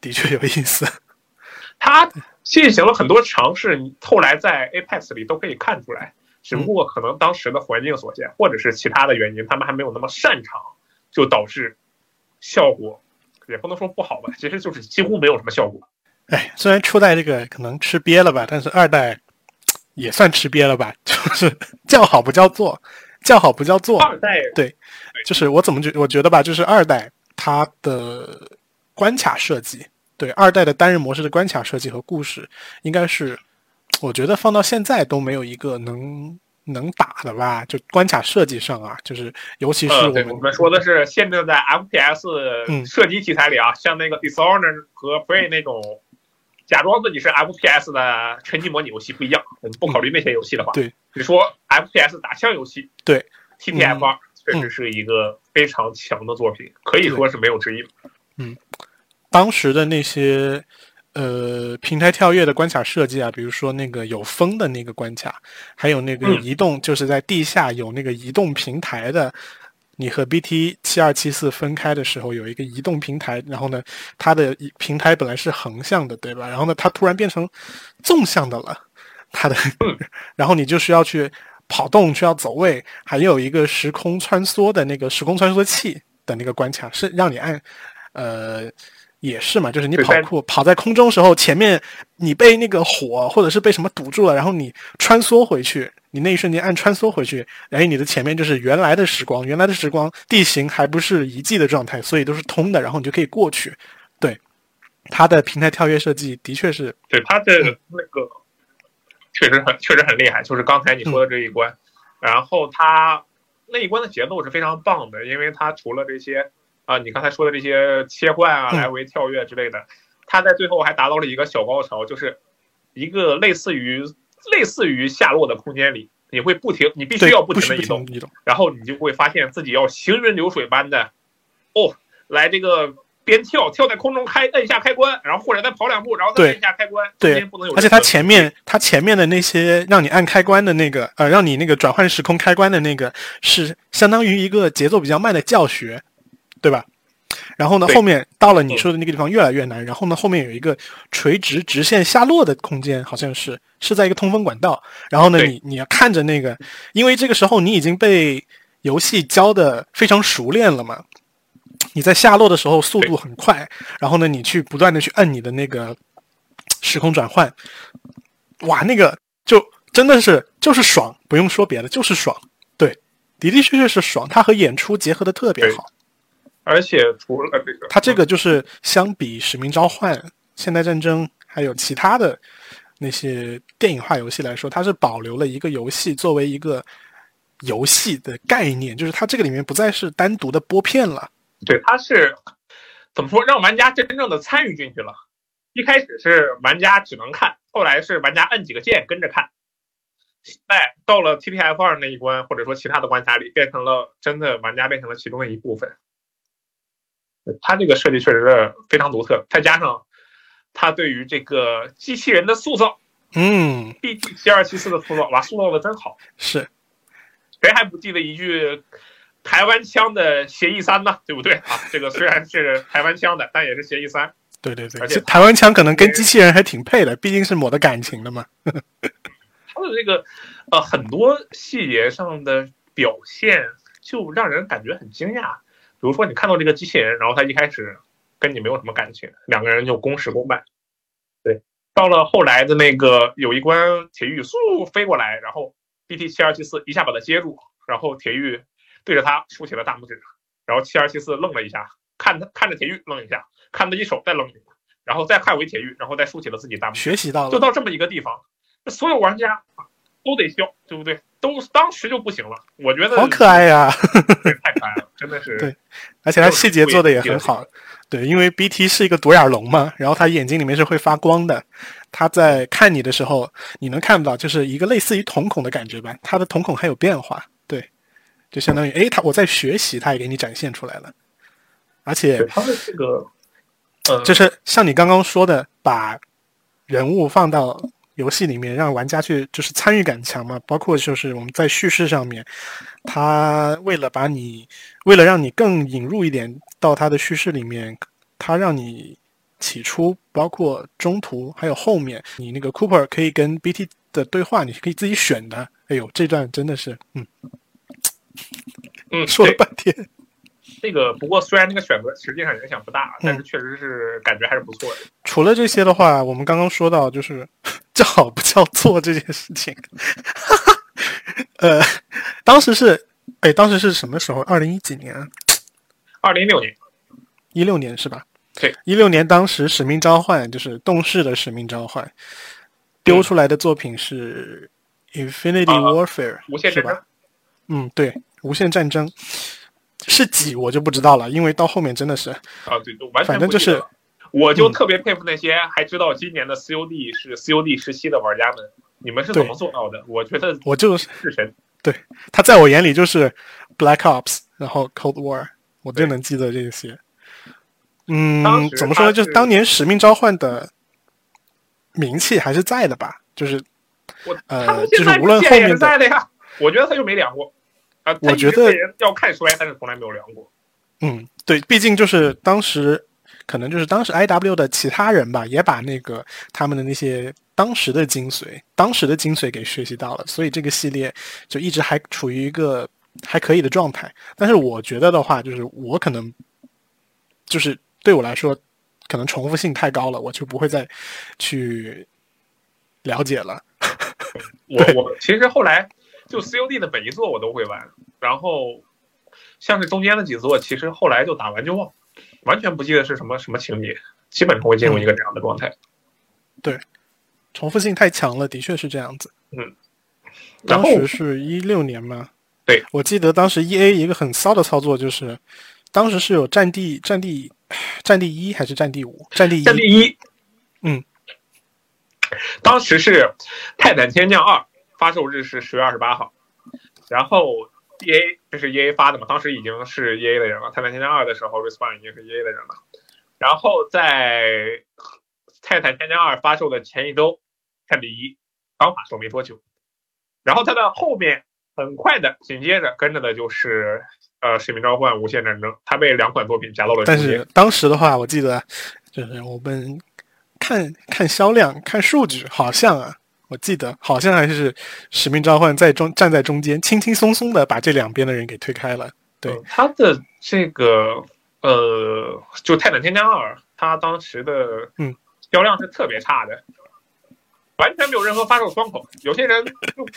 的确有意思。他进行了很多尝试，你后来在 Apex 里都可以看出来。只不过可能当时的环境所限，或者是其他的原因，他们还没有那么擅长，就导致效果也不能说不好吧，其实就是几乎没有什么效果。哎，虽然初代这个可能吃瘪了吧，但是二代也算吃瘪了吧，就是叫好不叫座，叫好不叫座。二代对就是我怎么觉我觉得吧，就是二代它的关卡设计，对二代的单人模式的关卡设计和故事，应该是我觉得放到现在都没有一个能能打的吧，就关卡设计上啊，就是尤其是呃，我们、对，我们说的是限定在嗯 FPS 射击题材里啊，像那个 Dishonored 和 Prey 那种假装自己是 FPS 的拳击模拟游戏不一样。我们不考虑那些游戏的话，对，你说 FPS 打枪游戏，对，TTF 二嗯确实是一个非常强的作品，可以说是没有之一嗯。当时的那些呃平台跳跃的关卡设计啊，比如说那个有风的那个关卡，还有那个嗯移动，就是在地下有那个移动平台的。你和 BT 七二七四分开的时候，有一个移动平台，然后呢，它的平台本来是横向的，对吧？然后呢，它突然变成纵向的了，它的，然后你就需要去跑动，需要走位，还有一个时空穿梭的那个时空穿梭器的那个关卡，是让你按，呃，也是嘛，就是你跑酷跑在空中时候，前面你被那个火或者是被什么堵住了，然后你穿梭回去，你那一瞬间按穿梭回去，然后你的前面就是原来的时光，原来的时光地形还不是遗迹的状态，所以都是通的，然后你就可以过去。对，它的平台跳跃设计的确是，对它的那个确实很确实很厉害，就是刚才你说的这一关，然后它那一关的节奏是非常棒的，因为它除了这些啊、你刚才说的这些切换啊、嗯来回跳跃之类的，他在最后还达到了一个小高潮，就是一个类似于类似于下落的空间里，你会不停，你必须，要不停的移动，移动。然后你就会发现自己要行云流水般的，哦，来这个边跳跳在空中开摁一下开关，然后或者再跑两步，然后再对摁一下开关，中对间不能有。而且它前面它前面的那些让你按开关的那个，呃，让你那个转换时空开关的那个，是相当于一个节奏比较慢的教学，对吧？然后呢，后面到了你说的那个地方越来越难，然后呢，后面有一个垂直直线下落的空间，好像是是在一个通风管道。然后呢，你你要看着那个，因为这个时候你已经被游戏教的非常熟练了嘛，你在下落的时候速度很快，然后呢，你去不断的去摁你的那个时空转换，哇，那个就真的是就是爽，不用说别的，就是爽。对，的的确确是爽，它和演出结合的特别好。而且除了这个，它这个就是相比《使命召唤》《现代战争》还有其他的那些电影化游戏来说，它是保留了一个游戏作为一个游戏的概念，就是它这个里面不再是单独的播片了。对，它是怎么说，让玩家真正的参与进去了。一开始是玩家只能看，后来是玩家摁几个键跟着看。现在到了 TTF 二那一关，或者说其他的关卡里，变成了真的玩家变成了其中的一部分。它这个设计确实是非常独特，再加上它对于这个机器人的塑造嗯，，BT 七二七四的塑造，哇，塑造的真好。是谁还不记得一句台湾腔的协议三呢？对不对啊？这个虽然是台湾腔的，但也是协议三。对对对，而且台湾腔可能跟机器人还挺配的，毕竟是抹的感情的嘛。它的这个呃很多细节上的表现，就让人感觉很惊讶。比如说，你看到这个机器人，然后他一开始跟你没有什么感情，两个人就公事公办。对，到了后来的那个有一关，铁玉嗖飞过来，然后 BT 七二七四一下把他接住，然后铁玉对着他竖起了大拇指，然后七二七四愣了一下，看他看着铁玉愣一下，看他一手再愣一下，然后再看回铁玉，然后再竖起了自己大拇指。学习到了，就到这么一个地方，那所有玩家都得笑，对不对？都当时就不行了。我觉得好可爱呀、对，太可爱了，真的是。对而且它细节做的也很好。对，因为 BT 是一个独眼龙嘛，然后它眼睛里面是会发光的。它在看你的时候，你能看到就是一个类似于瞳孔的感觉吧？它的瞳孔还有变化，对，就相当于诶，他我在学习，他也给你展现出来了。而且对他的这个，呃，就是像你刚刚说的，把人物放到游戏里面，让玩家去就是参与感强嘛。包括就是我们在叙事上面，他为了把你，为了让你更引入一点到他的叙事里面，他让你起初，包括中途还有后面，你那个 Cooper 可以跟 BT 的对话，你可以自己选的。哎呦，这段真的是，嗯，嗯，说了半天，这个，不过虽然那个选择实际上影响不大，但是确实是感觉还是不错的。除了这些的话，我们刚刚说到就是 叫好不叫座这件事情，呃，当时是，哎，当时是什么时候？二零一几年啊？二零一六年，一六年是吧？对，一六年当时《使命召唤》就是动视的《使命召唤》丢出来的作品是《Infinity 啊 Warfare》，无限战争？嗯，对，无限战争是几我就不知道了，因为到后面真的是啊，对，都完全反正就是。我就嗯特别佩服那些还知道今年的 COD 是 COD 时期的玩家们，你们是怎么做到的？我觉得我就是是神。他在我眼里就是 Black Ops，然后 Cold War，我就能记得这些。嗯怎么说呢？就是当年《使命召唤》的名气还是在的吧？就是我呃就是无论后面的在的呀，我觉得他就没凉过。我觉得要看衰，但是从来没有量过。嗯，对，毕竟就是当时可能就是当时 I W 的其他人吧，也把那个他们的那些当时的精髓、当时的精髓给学习到了，所以这个系列就一直还处于一个还可以的状态。但是我觉得的话，就是我可能就是对我来说，可能重复性太高了，我就不会再去了解了。我我其实后来就 COD 的每一座我都会玩，然后像是中间的几座，其实后来就打完就忘，完全不记得是什么什么情节，基本上会进入一个这样的状态。对重复性太强了，的确是这样子。嗯当时是一六年嘛，对，我记得当时 E A 一个很骚的操作就是，当时是有战地、战地、战地一还是战地五？战地一，战地一，嗯，当时是《泰坦天降二》发售日是十月二十八号，然后 E A 这是 E A 发的嘛，当时已经是 E A 的人了，《泰坦天降二》的时候，Respawn 已经是 E A 的人了。然后在《泰坦天降二》发售的前一周，泰比一刚发售没多久，然后它的后面很快的紧接着跟着的就是呃《使命召唤：无限战争》，它被两款作品夹到了中但。是当时的话，我记得就是我们看看销量、看数据，好像啊，我记得好像还是《使命召唤》在中站在中间，轻轻松松的把这两边的人给推开了。对嗯，它的这个呃，就《泰坦天降二》，他当时的嗯销量是特别差的，完全没有任何发售窗口。有些人就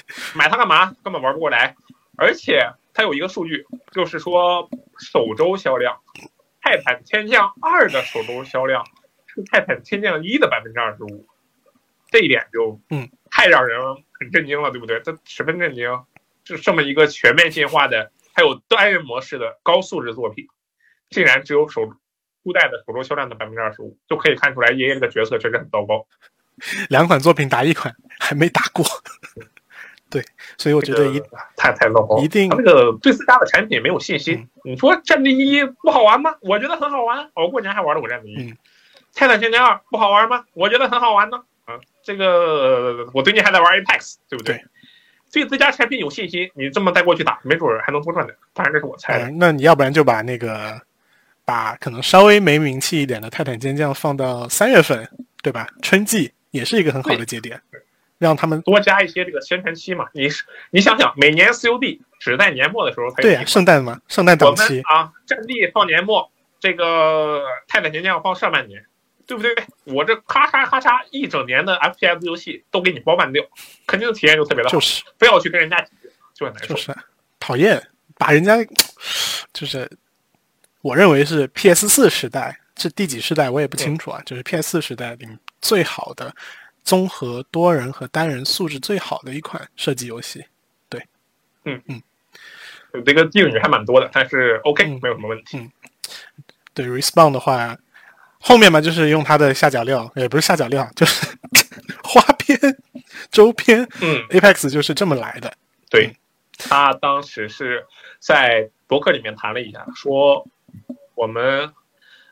买它干嘛？根本玩不过来。而且它有一个数据，就是说首周销量，《泰坦天降二》的首周销量是《泰坦天降一》的百分之二十五，这一点就嗯太让人很震惊了，对不对？他十分震惊，就这么一个全面进化的，还有单人模式的高素质作品，竟然只有首初代的首周销量的百分之二十五，就可以看出来爷爷这个角色确实很糟糕。两款作品打一款还没打过，对，所以我觉得一这个太太糟糕，一定他这个对自家的产品没有信心。嗯你说《战地一》不好玩吗？我觉得很好玩，我过年还玩了我《战地一》嗯泰坦天降二》不好玩吗？我觉得很好玩呢。啊，这个我最近还在玩 Apex，对不对？对对自家产品有信心，你这么带过去打，没准儿还能多赚点。当然这是我猜的。嗯，那你要不然就把那个把可能稍微没名气一点的《泰坦尖将》放到三月份，对吧？春季也是一个很好的节点，让他们多加一些这个宣传期嘛，你你想想，每年 COD 只在年末的时候才有对呀、圣诞嘛，圣诞档期，啊，战地放年末，这个泰坦尖将放上半年，对不对？我这咔嚓咔嚓一整年的 FPS 游戏都给你包办掉，肯定体验就特别的好，就是非要去跟人家挤，就很难受。就是讨厌，把人家就是我认为是 PS 四时代是第几世代我也不清楚啊，就是 PS 四时代里面最好的综合多人和单人素质最好的一款射击游戏。对，嗯嗯这个定语还蛮多的，但是 OK、嗯没有什么问题。对 Respawn 的话，后面嘛就是用它的下脚料，也不是下脚料，就是花边周边嗯，Apex 就是这么来的。对，他当时是在博客里面谈了一下，说我们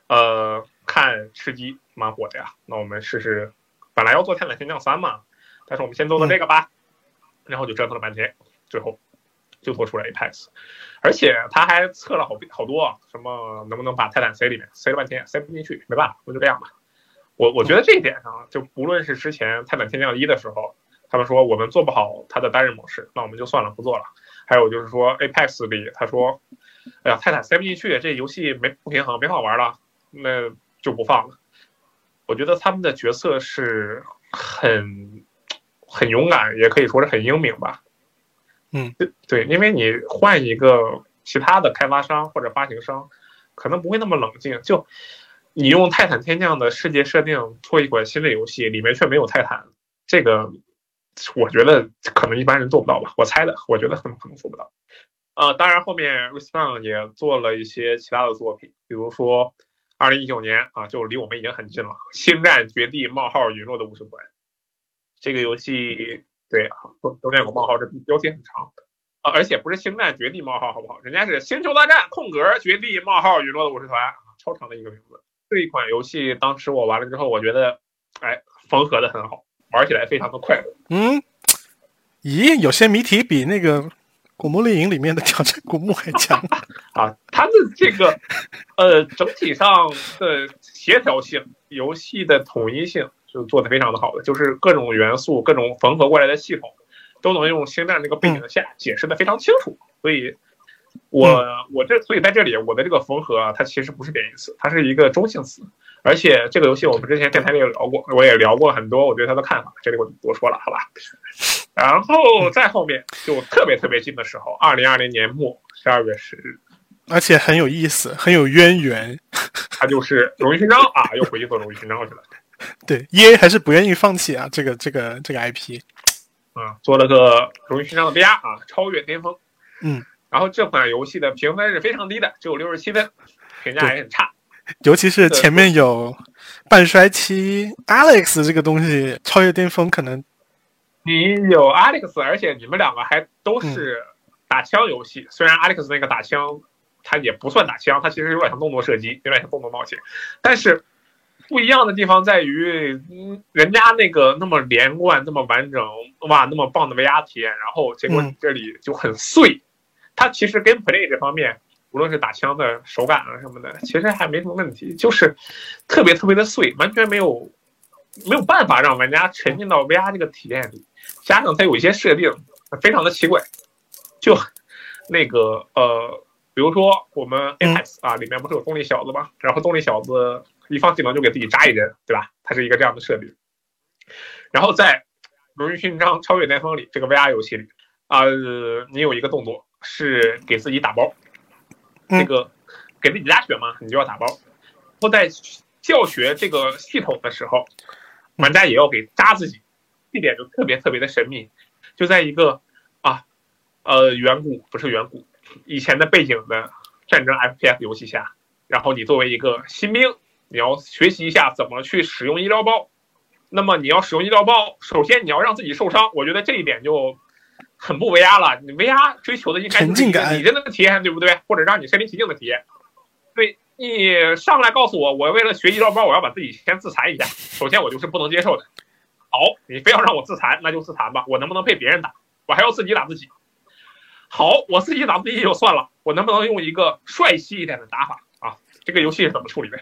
呃看吃鸡蛮火的呀，那我们试试，本来要做《泰坦天降三》嘛，但是我们先做做这个吧，然后就折腾了半天，最后就做出了 Apex，而且他还测了好好多，什么能不能把泰坦塞里面，塞了半天塞不进去，没办法，那就这样吧。我我觉得这一点上，就不论是之前泰坦天降一的时候，他们说我们做不好它的单人模式，那我们就算了，不做了。还有就是说 Apex 里，他说，哎呀，泰坦塞不进去，这游戏没不平衡，没法玩了，那就不放了。我觉得他们的角色是很很勇敢，也可以说是很英明吧。嗯，对对，因为你换一个其他的开发商或者发行商，可能不会那么冷静。就你用泰坦天降的世界设定做一款新的游戏，里面却没有泰坦，这个我觉得可能一般人做不到吧，我猜的，我觉得很可能做不到。呃，当然后面 Respawn 也做了一些其他的作品，比如说二零一九年啊，就离我们已经很近了，《星战绝地：冒号陨落的武士团》这个游戏，对啊，都都念过冒号，这标题很长啊，而且不是《星战绝地：冒号》好不好？人家是《星球大战：空格绝地：冒号陨落的武士团》，超长的一个名字。这一款游戏当时我玩了之后，我觉得，哎，缝合的很好，玩起来非常的快乐。嗯，咦，有些谜题比那个《古墓丽影》里面的挑战古墓还强。啊，它的这个呃整体上的协调性、游戏的统一性是做的非常的好的，就是各种元素、各种缝合过来的系统，都能用星战这个背景下解释的非常清楚。所以我，我这所以在这里，我的这个缝合啊，它其实不是贬义词，它是一个中性词。而且这个游戏我们之前电台里也聊过，我也聊过很多我对它的看法，这里我就不多说了，好吧？然后再后面就特别特别近的时候，二零二零年末十二月十日，而且很有意思，很有渊源。他就是荣誉勋章啊，又回去做荣誉勋章去了。对，E A 还是不愿意放弃啊，这个这个这个 I P。啊，做了个荣誉勋章的 V R 啊，超越巅峰。嗯，然后这款游戏的评分是非常低的，只有六十七分。评价也很差。尤其是前面有半衰期 Alex 这个东西，超越巅峰可能你有 Alex，而且你们两个还都是打枪游戏。虽然 Alex 那个打枪，它也不算打枪，它其实有点像动作射击，有点像动作冒险。但是不一样的地方在于，嗯，人家那个那么连贯、那么完整，哇，那么棒的 VR 体验，然后结果你这里就很碎。它其实 gameplay 这方面。无论是打枪的手感啊什么的，其实还没什么问题，就是特别特别的碎，完全没有没有办法让玩家沉浸到 VR 这个体验里。加上它有一些设定非常的奇怪，就那个呃，比如说我们 Apex 啊，里面不是有动力小子吗？然后动力小子一放技能就给自己扎一针，对吧？它是一个这样的设定。然后在《荣誉勋章：超越巅峰》里这个 VR 游戏里啊，你有一个动作是给自己打包。这个给自己加血嘛，你就要打包。然后在教学这个系统的时候，玩家也要给扎自己，这点就特别特别的神秘。就在一个啊，呃，远古不是远古，以前的背景的战争 FPS 游戏下，然后你作为一个新兵，你要学习一下怎么去使用医疗包。那么你要使用医疗包，首先你要让自己受伤。我觉得这一点就。很不 VR 了，你 VR 追求的应该是你真的体验，对不对？或者让你身临其境的体验。对你上来告诉我，我为了学医疗包，我要把自己先自残一下。首先我就是不能接受的。好，你非要让我自残，那就自残吧。我能不能被别人打？我还要自己打自己。好，我自己打自己就算了，我能不能用一个帅气一点的打法啊？这个游戏是怎么处理的？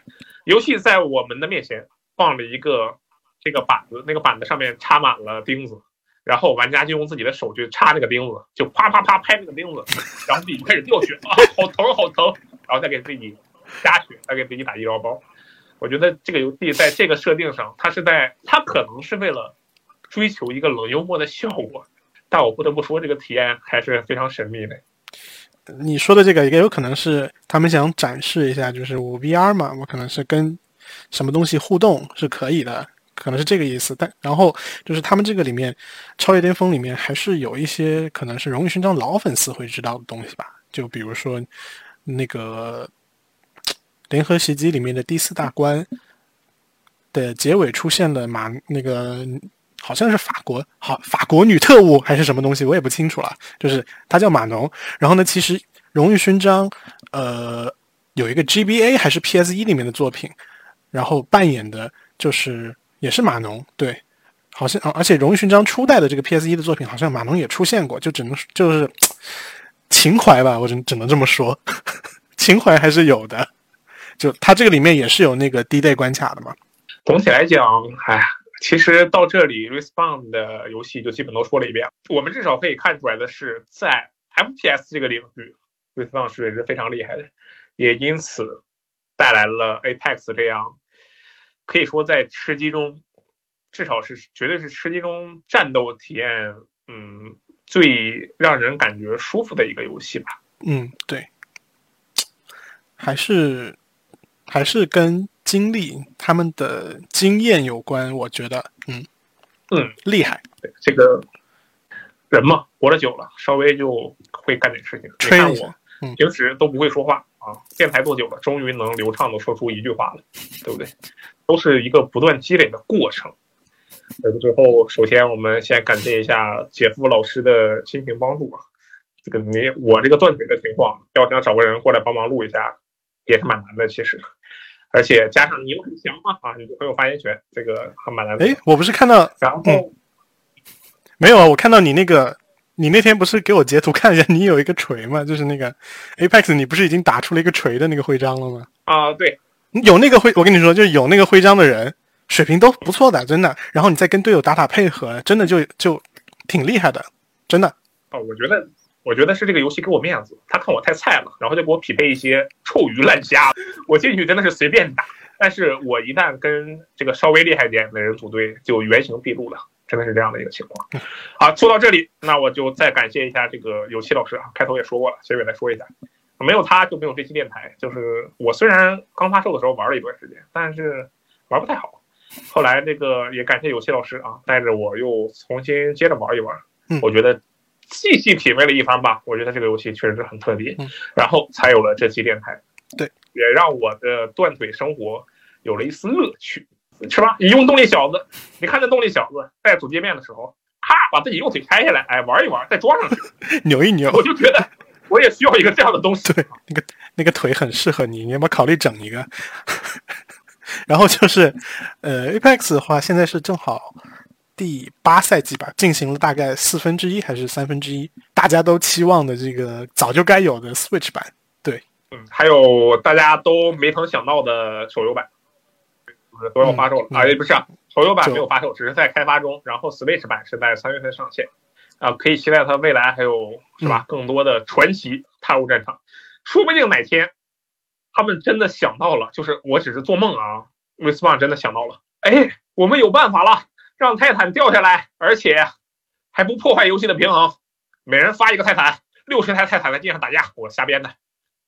游戏在我们的面前放了一个这个板子，那个板子上面插满了钉子。然后玩家就用自己的手去插那个钉子，就啪啪啪拍那个钉子，然后自己就开始掉血 啊，好疼好疼，然后再给自己加血，再给自己打医疗包。我觉得这个游戏在这个设定上，它是在它可能是为了追求一个冷幽默的效果，但我不得不说，这个体验还是非常神秘的。你说的这个也有可能是他们想展示一下，就是我 VR 嘛，我可能是跟什么东西互动是可以的。可能是这个意思，但然后就是他们这个里面，超越巅峰里面还是有一些可能是荣誉勋章老粉丝会知道的东西吧。就比如说那个联合袭击里面的第四大关的结尾出现了马那个好像是法国好法国女特务还是什么东西，我也不清楚了。就是她叫马农。然后呢，其实荣誉勋章呃有一个 GBA 还是 PS 一里面的作品，然后扮演的就是。也是码农，对，好像而且荣誉勋章初代的这个 PS 一的作品，好像码农也出现过，就只能就是情怀吧，我只只能这么说，情怀还是有的。就它这个里面也是有那个低代关卡的嘛。总体来讲，哎，其实到这里，Respawn 的游戏就基本都说了一遍。我们至少可以看出来的是，在 FPS 这个领域，Respawn 是是非常厉害的，也因此带来了 Apex 这样。可以说，在吃鸡中，至少是绝对是吃鸡中战斗体验，嗯，最让人感觉舒服的一个游戏吧。嗯，对，还是还是跟经历他们的经验有关。我觉得，嗯嗯，厉害。这个人嘛，活得久了，稍微就会干点事情。你看我，平时都不会说话啊，电台做久了，终于能流畅的说出一句话了，对不对？都是一个不断积累的过程。呃，最后，首先我们先感谢一下姐夫老师的亲情帮助啊。这个你我这个断腿的情况，要想找个人过来帮忙录一下，也是蛮难的。其实，而且加上你又很强嘛，啊，你很有发言权，这个还蛮难的。哎，我不是看到，然后没有啊，我看到你那个，你那天不是给我截图看一下，你有一个锤嘛，就是那个 Apex，你不是已经打出了一个锤的那个徽章了吗？啊，对。有那个徽，我跟你说，就有那个徽章的人，水平都不错的，真的。然后你再跟队友打打配合，真的就就挺厉害的，真的。哦，我觉得，我觉得是这个游戏给我面子，他看我太菜了，然后就给我匹配一些臭鱼烂虾。我进去真的是随便打，但是我一旦跟这个稍微厉害点的人组队，就原形毕露了，真的是这样的一个情况。好，说到这里，那我就再感谢一下这个有戏老师啊，开头也说过了，结尾再说一下。没有他就没有这期电台。就是我虽然刚发售的时候玩了一段时间，但是玩不太好。后来这个也感谢有戏老师啊，带着我又重新接着玩一玩。我觉得细细品味了一番吧。我觉得这个游戏确实是很特别，然后才有了这期电台。对，也让我的断腿生活有了一丝乐趣，是吧？你用动力小子，你看这动力小子在主界面的时候，咔把自己右腿拆下来，哎，玩一玩，再装上去，扭一扭，我就觉得我也需要一个这样的东西。对，那个那个腿很适合你，你要不要考虑整一个？然后就是，呃，Apex 的话，现在是正好第八赛季吧，进行了大概四分之一还是三分之一，大家都期望的这个早就该有的 Switch 版。对，嗯，还有大家都没曾想到的手游版，就是都要发售了、嗯啊，也不是啊，手游版没有发售，只是在开发中。然后 Switch 版是在三月份上线，啊，可以期待它未来还有是吧、更多的传奇踏入战场，说不定哪天他们真的想到了，就是我只是做梦啊 r e s p o n 真的想到了，哎，我们有办法了，让泰坦掉下来，而且还不破坏游戏的平衡，每人发一个泰坦，六十台泰坦在地上打架，我瞎编的。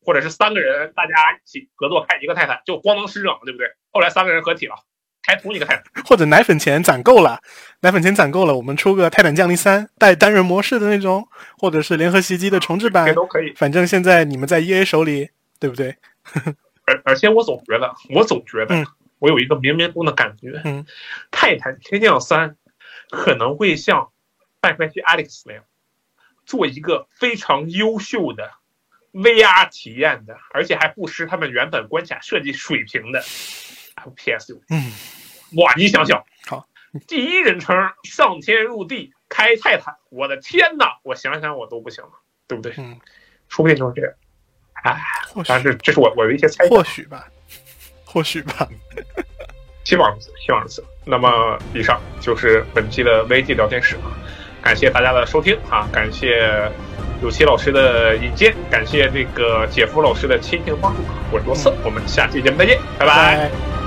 或者是三个人大家一起合作开一个泰坦，就光能师长，对不对？后来三个人合体了，开同一个泰坦。或者奶粉钱攒够了，奶粉钱攒够了，我们出个《泰坦降临三》带单人模式的那种，或者是联合袭击的重置版这，都可以。反正现在你们在 EA 手里，对不对？而而且我总觉得，我总觉得，嗯我有一个冥冥中的感觉，嗯。泰坦天降三可能会像《半衰期 Alex》那样，做一个非常优秀的 VR 体验的，而且还不失他们原本关卡设计水平的。FPS 游戏。嗯，哇，你想想，好，第一人称上天入地开泰坦，我的天呐，我想想我都不行了，对不对？嗯，说不定就是这样。哎，但是这是我我的一些猜想。或，许吧，或许吧。希望如此，希望如此。那么以上就是本期的 VG 聊天室啊，感谢大家的收听啊，感谢有奇老师的引荐，感谢这个姐夫老师的亲情帮助。我是罗斯，我们下期节目再见，拜拜拜